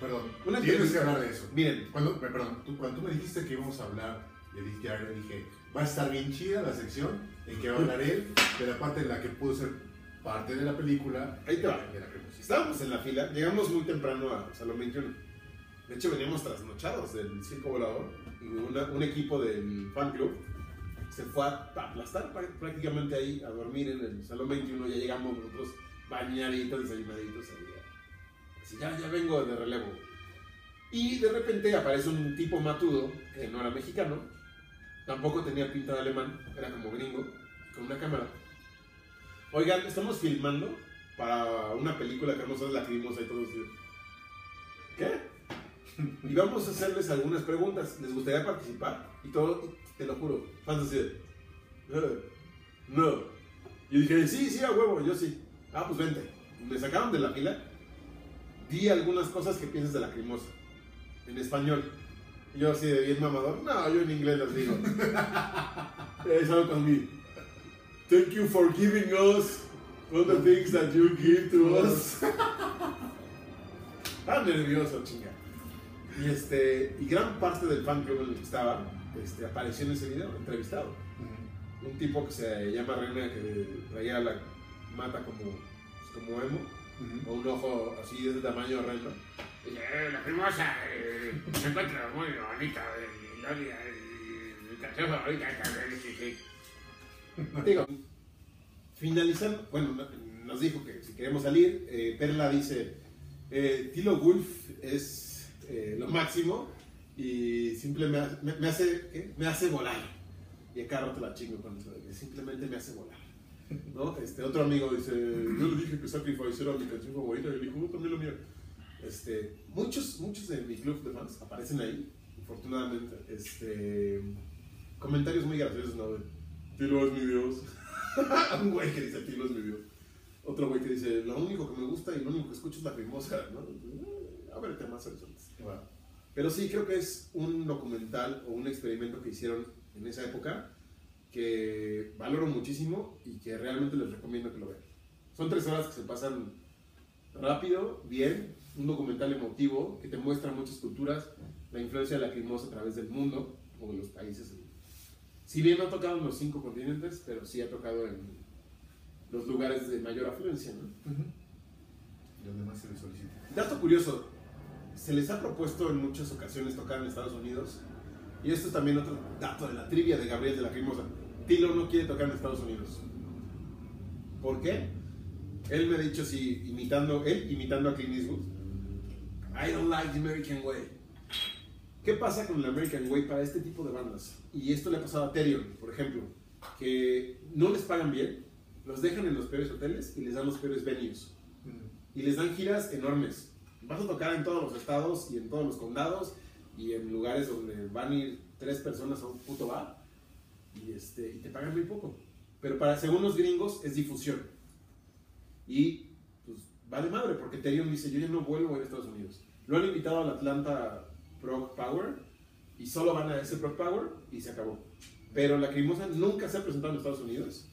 Perdón, Una tienes que hablar de eso. Miren, Cuando, pe- perdón, tú, cuando tú me dijiste que íbamos a hablar de Dick Jagger, dije, va a estar bien chida la sección en que va a hablar él de la parte en la que pudo ser parte de la película. Ahí te va. De la estábamos en la fila, llegamos muy temprano a Salón 21. De hecho, veníamos trasnochados del circo volador y una- un equipo del fan club se fue a aplastar prá- prácticamente ahí a dormir en el Salón 21. Ya llegamos nosotros bañaditos, desayunaditos. ahí, ya. Ya, vengo de relevo. Y de repente aparece un tipo matudo que no era mexicano, tampoco tenía pinta de alemán, era como gringo, con una cámara. Oigan, estamos filmando para una película que vamos a hacer lacrimosa y todo eso. ¿Qué? Y vamos a hacerles algunas preguntas. ¿Les gustaría participar? Y todo, te lo juro, fans así de, "Eh, no. Y dije, sí, sí, a huevo, yo sí. Ah, pues vente. Me sacaron de la fila. Di algunas cosas que piensas de lacrimosa. En español. Y yo así de bien mamador. No, yo en inglés las digo. Es algo conmigo. Thank you for giving us all the things that you give to us. Estaba nervioso, chinga. Y, este, y gran parte del fan club en el que estaba este, apareció en ese video, entrevistado. Un tipo que se llama René, que traía la mata como, pues, como emo. O un ojo así de ese tamaño horrendo. "Eh, la primosa eh, se encuentra muy bonita. eh, Gloria, eh, mi canción favorita es la sí, sí. Digo, finalizando, bueno, no- nos dijo que si queremos salir, eh, Perla dice, eh, Tilo Wolf es eh, lo máximo y simplemente me, hace- me- me hace, ¿qué? me hace volar. Y a cada rato la chingo con eso, de que simplemente me hace volar. ¿No? Este, otro amigo dice, yo le dije que Sacrifice era mi canción favorita y él dijo, "Oh, también lo mío. Este, muchos, muchos de mi club de fans aparecen ahí, afortunadamente. Este, comentarios muy graciosos, ¿no? Tilo es mi Dios. Un güey que dice Tilo es mi Dios. Otro güey que dice, lo único que me gusta y lo único que escucho es la primosa, ¿no? Eh, A ver, temas horizontes. Pero sí, creo que es un documental o un experimento que hicieron en esa época que valoro muchísimo y que realmente les recomiendo que lo vean. Son tres horas que se pasan rápido, bien, un documental emotivo que te muestra muchas culturas, la influencia de la crimosa a través del mundo o de los países. Si bien no ha tocado en los cinco continentes, pero sí ha tocado en los lugares de mayor afluencia. ¿no? Donde más se le solicita. Dato curioso, se les ha propuesto en muchas ocasiones tocar en Estados Unidos. Y esto es también otro dato de la trivia de Gabriel de la Crimosa. Tilo no quiere tocar en Estados Unidos. ¿Por qué? Él me ha dicho así, imitando, él imitando a Clint Eastwood. I don't like the American way. ¿Qué pasa con el American way para este tipo de bandas? Y esto le ha pasado a Therion, por ejemplo, que no les pagan bien, los dejan en los peores hoteles y les dan los peores venues y les dan giras enormes. Vas a tocar en todos los estados y en todos los condados y en lugares donde van a ir tres personas a un puto bar y, este, y te pagan muy poco. Pero para, según los gringos, es difusión. Y pues vale madre, porque Terion dice, yo ya no vuelvo a ir a Estados Unidos. Lo han invitado al Atlanta Prog Power y solo van a ese Prog Power y se acabó. Pero la Crimosa nunca se ha presentado en Estados Unidos.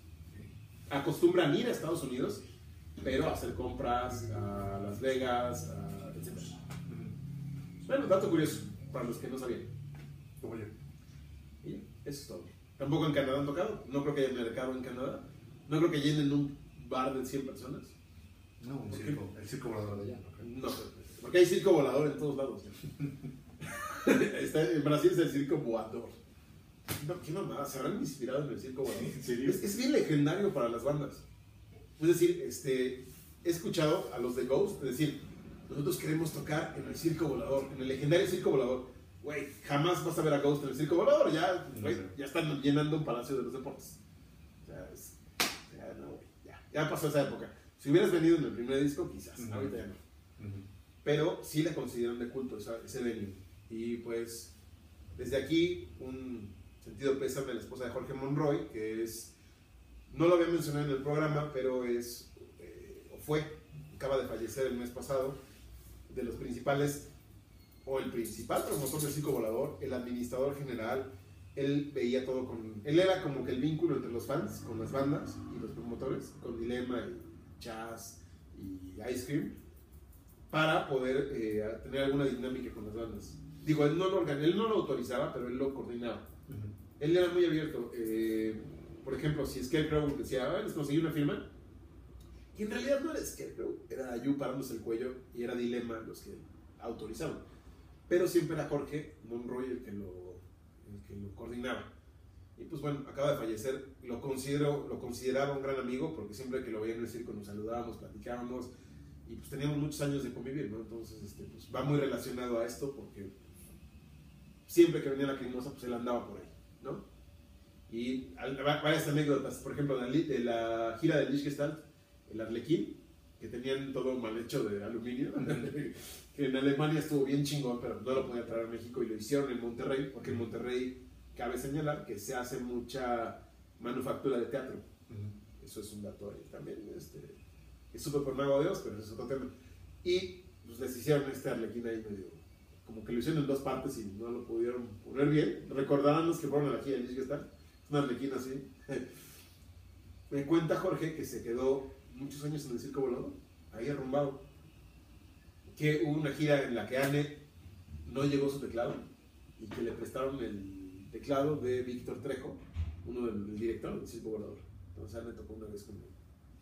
Acostumbran ir a Estados Unidos, pero a hacer compras a Las Vegas, a, etc. Bueno, dato curioso para los que no sabían. Como yo. Y eso es todo. Tampoco en Canadá han tocado. No creo que haya mercado en Canadá. No creo que llenen un bar de 100 personas. No, un circo, el circo volador de allá, ¿no? creo. No, porque hay circo volador en todos lados. Está- en Brasil es el circo volador. No, qué mamada, se habrán inspirado en el circo volador. ¿En serio? Es, es bien legendario para las bandas. Es decir, este, he escuchado a los de Ghost decir, nosotros queremos tocar en el circo volador, en el legendario circo volador. Güey, jamás vas a ver a Ghost en el circo volador, ya, güey, ya están llenando un palacio de los deportes. O sea, es- ya, no, güey, ya, ya pasó esa época. Si hubieras venido en el primer disco, quizás, Ujú. ahorita ya no. Ujú. Pero sí la consideran de culto esa- ese venue. Y pues, desde aquí, un sentido pésame a la esposa de Jorge Monroy, que es, no lo había mencionado en el programa, pero es, eh, o fue, acaba de fallecer el mes pasado, de los principales, o el principal promotor del circo volador, el administrador general, él veía todo con, él era como que el vínculo entre los fans, con las bandas y los promotores, con Dilema y Jazz y Ice Cream, para poder eh, tener alguna dinámica con las bandas. Digo, él no lo, él no lo autorizaba, pero él lo coordinaba. Ujú. Él era muy abierto. eh, por ejemplo, si Scarecrow decía, ah, les conseguí una firma, y en realidad no era Scarecrow, era Yu parándose el cuello y era Dilema los que autorizaban. Pero siempre era Jorge Monroy el que lo, el que lo coordinaba. Y pues bueno, acaba de fallecer. Lo, considero, lo consideraba un gran amigo porque siempre que lo veía en el circo nos saludábamos, platicábamos y pues teníamos muchos años de convivir, ¿no? Entonces, este, pues va muy relacionado a esto porque siempre que venía la crimosa, pues él andaba por ahí, ¿no? Y varias anécdotas, por ejemplo, de la, de la gira del Liechtenstein, el Arlequín, que tenían todo mal hecho de aluminio, que en Alemania estuvo bien chingón, pero no lo podía traer a México y lo hicieron en Monterrey, porque en Monterrey cabe señalar que se hace mucha manufactura de teatro. Eso es un dato ahí también. Este, es súper por mago de Dios, pero eso es otro tema. Y pues les hicieron este arlequín ahí medio. Como que lo hicieron en dos partes y no lo pudieron poner bien. Recordarán los que fueron a la gira de. Es un arlequín así. Me cuenta Jorge que se quedó muchos años en el circo volador, ahí arrumbado. Que hubo una gira en la que Anne no llegó su teclado y que le prestaron el teclado de Víctor Trejo, uno del, del director del circo volador. Entonces Anne tocó una vez con él.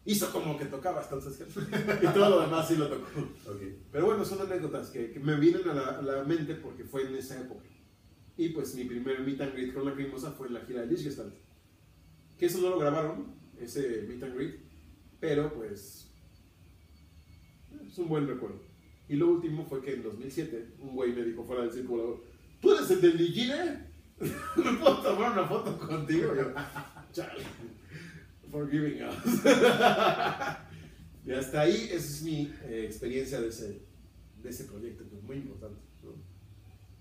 hizo como que tocaba hasta el y todo lo demás sí lo tocó. Ok. Pero bueno, son anécdotas que, que me vienen a la, a la mente porque fue en esa época. Y pues mi primer meet and greet con la Crimosa fue en la gira de Lichgestalt. Que eso no lo grabaron, ese meet and greet, pero pues es un buen recuerdo. Y lo último fue que en 2007 un güey me dijo fuera del círculo, ¿tú eres el de Ligine? ¿Me puedo tomar una foto contigo? Yo, chale, for giving us. y hasta ahí, esa es mi eh, experiencia de ese, de ese proyecto, que es muy importante. ¿no?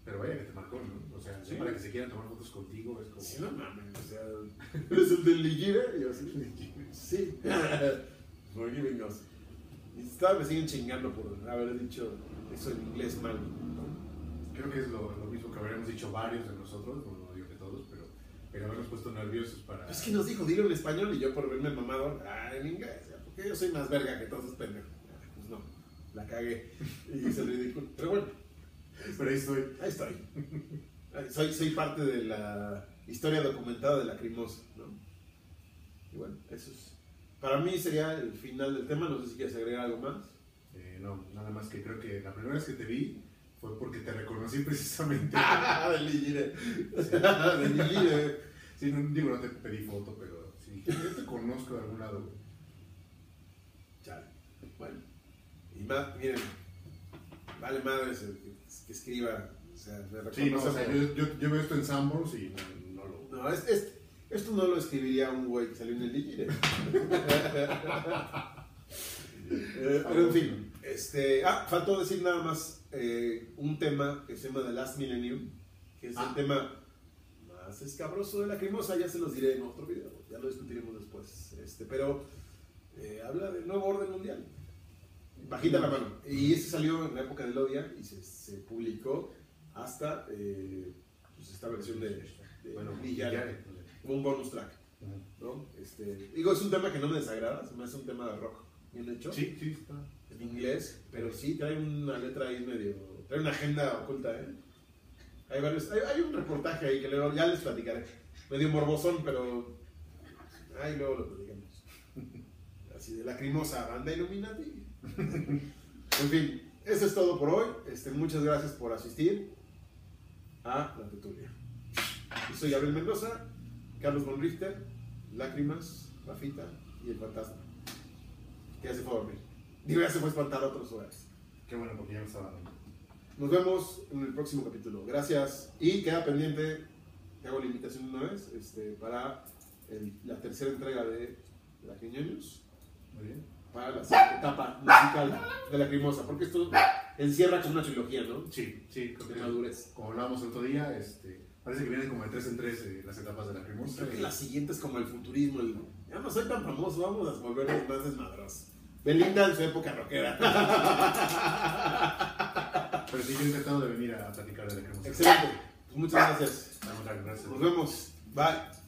Pero vaya que te marcó, ¿no? O sea, Sí. para que se quieran tomar fotos contigo es como. Sí, no mames, o sea, ¿eres el del Ligire? Y yo así, sí, for giving us. Y todavía me siguen chingando por haber dicho eso en inglés mal. ¿no? Creo que es lo, lo mismo que habríamos dicho varios de nosotros, no digo que todos, pero, pero habernos puesto nerviosos para. Es que nos dijo, dilo en español y yo por verme mamado, ah, en inglés, porque yo soy más verga que todos esos pendejos. Ah, Pues no, la cagué y hice el ridículo. Pero bueno, Pero ahí estoy. ahí estoy. Soy, soy parte de la historia documentada de la Crimosa, ¿no? Y bueno, eso es. Para mí sería el final del tema, no sé si quieres agregar algo más. Eh, no, nada más que creo que la primera vez que te vi fue porque te reconocí precisamente. Ah, del Ligire. Del Ligire. Sí, no, digo, no te pedí foto, pero sí yo te conozco de algún lado. Chale. Bueno. Y más, miren, vale madres el que, que escriba. O sea, me. Sí, no, o sea, yo, yo, yo veo esto en Sanborns y no, no lo. No, es, es- esto no lo escribiría un güey que salió en el Ligire. Eh, pero en fin, este, ah, faltó decir nada más eh, un tema que se llama The Last Millennium, que es Ah. el tema más escabroso de la cremosa, ya se los diré en otro video, ya lo discutiremos después. Este, pero eh, habla del nuevo orden mundial. Bajita la mano. Y ese salió en la época de Lodia y se, se publicó hasta eh, pues, esta versión de, de Bueno. Un bonus track. ¿no? Este, digo, es un tema que no me desagrada, se me hace un tema de rock bien hecho, Sí, sí, está. en inglés, pero sí trae una letra ahí medio, trae una agenda oculta, ¿eh? Hay, varios, hay, hay un reportaje ahí que luego ya les platicaré, medio morbosón, pero ahí luego lo platicamos. Así de lacrimosa, banda Illuminati. en fin, eso es todo por hoy. Este, muchas gracias por asistir a la tertulia. Y soy Gabriel Mendoza, Carlos von Richter, Lágrimas, Rafita y el fantasma. Que ya se fue a dormir. Digo, ya se fue a espantar a otros horas. Qué bueno, porque ya me estaba dando. Nos vemos en el próximo capítulo. Gracias. Y queda pendiente, te hago la invitación una vez, este, para el- la tercera entrega de La News, Muy bien. para la etapa musical de La Crimosa, porque esto encierra como una trilogía, ¿no? Sí, sí, De madurez. como hablábamos el otro día, este, parece que vienen como de tres en tres eh, las etapas de la cremosa. Creo que la siguiente es como el futurismo, el, ya no soy tan famoso, vamos a volvernos más desmadrosos. Belinda en su época rockera. Pero sí, yo he de venir a platicar de la cremosa. Excelente. Pues muchas gracias. Nos vemos. Bye.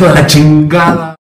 La chingada.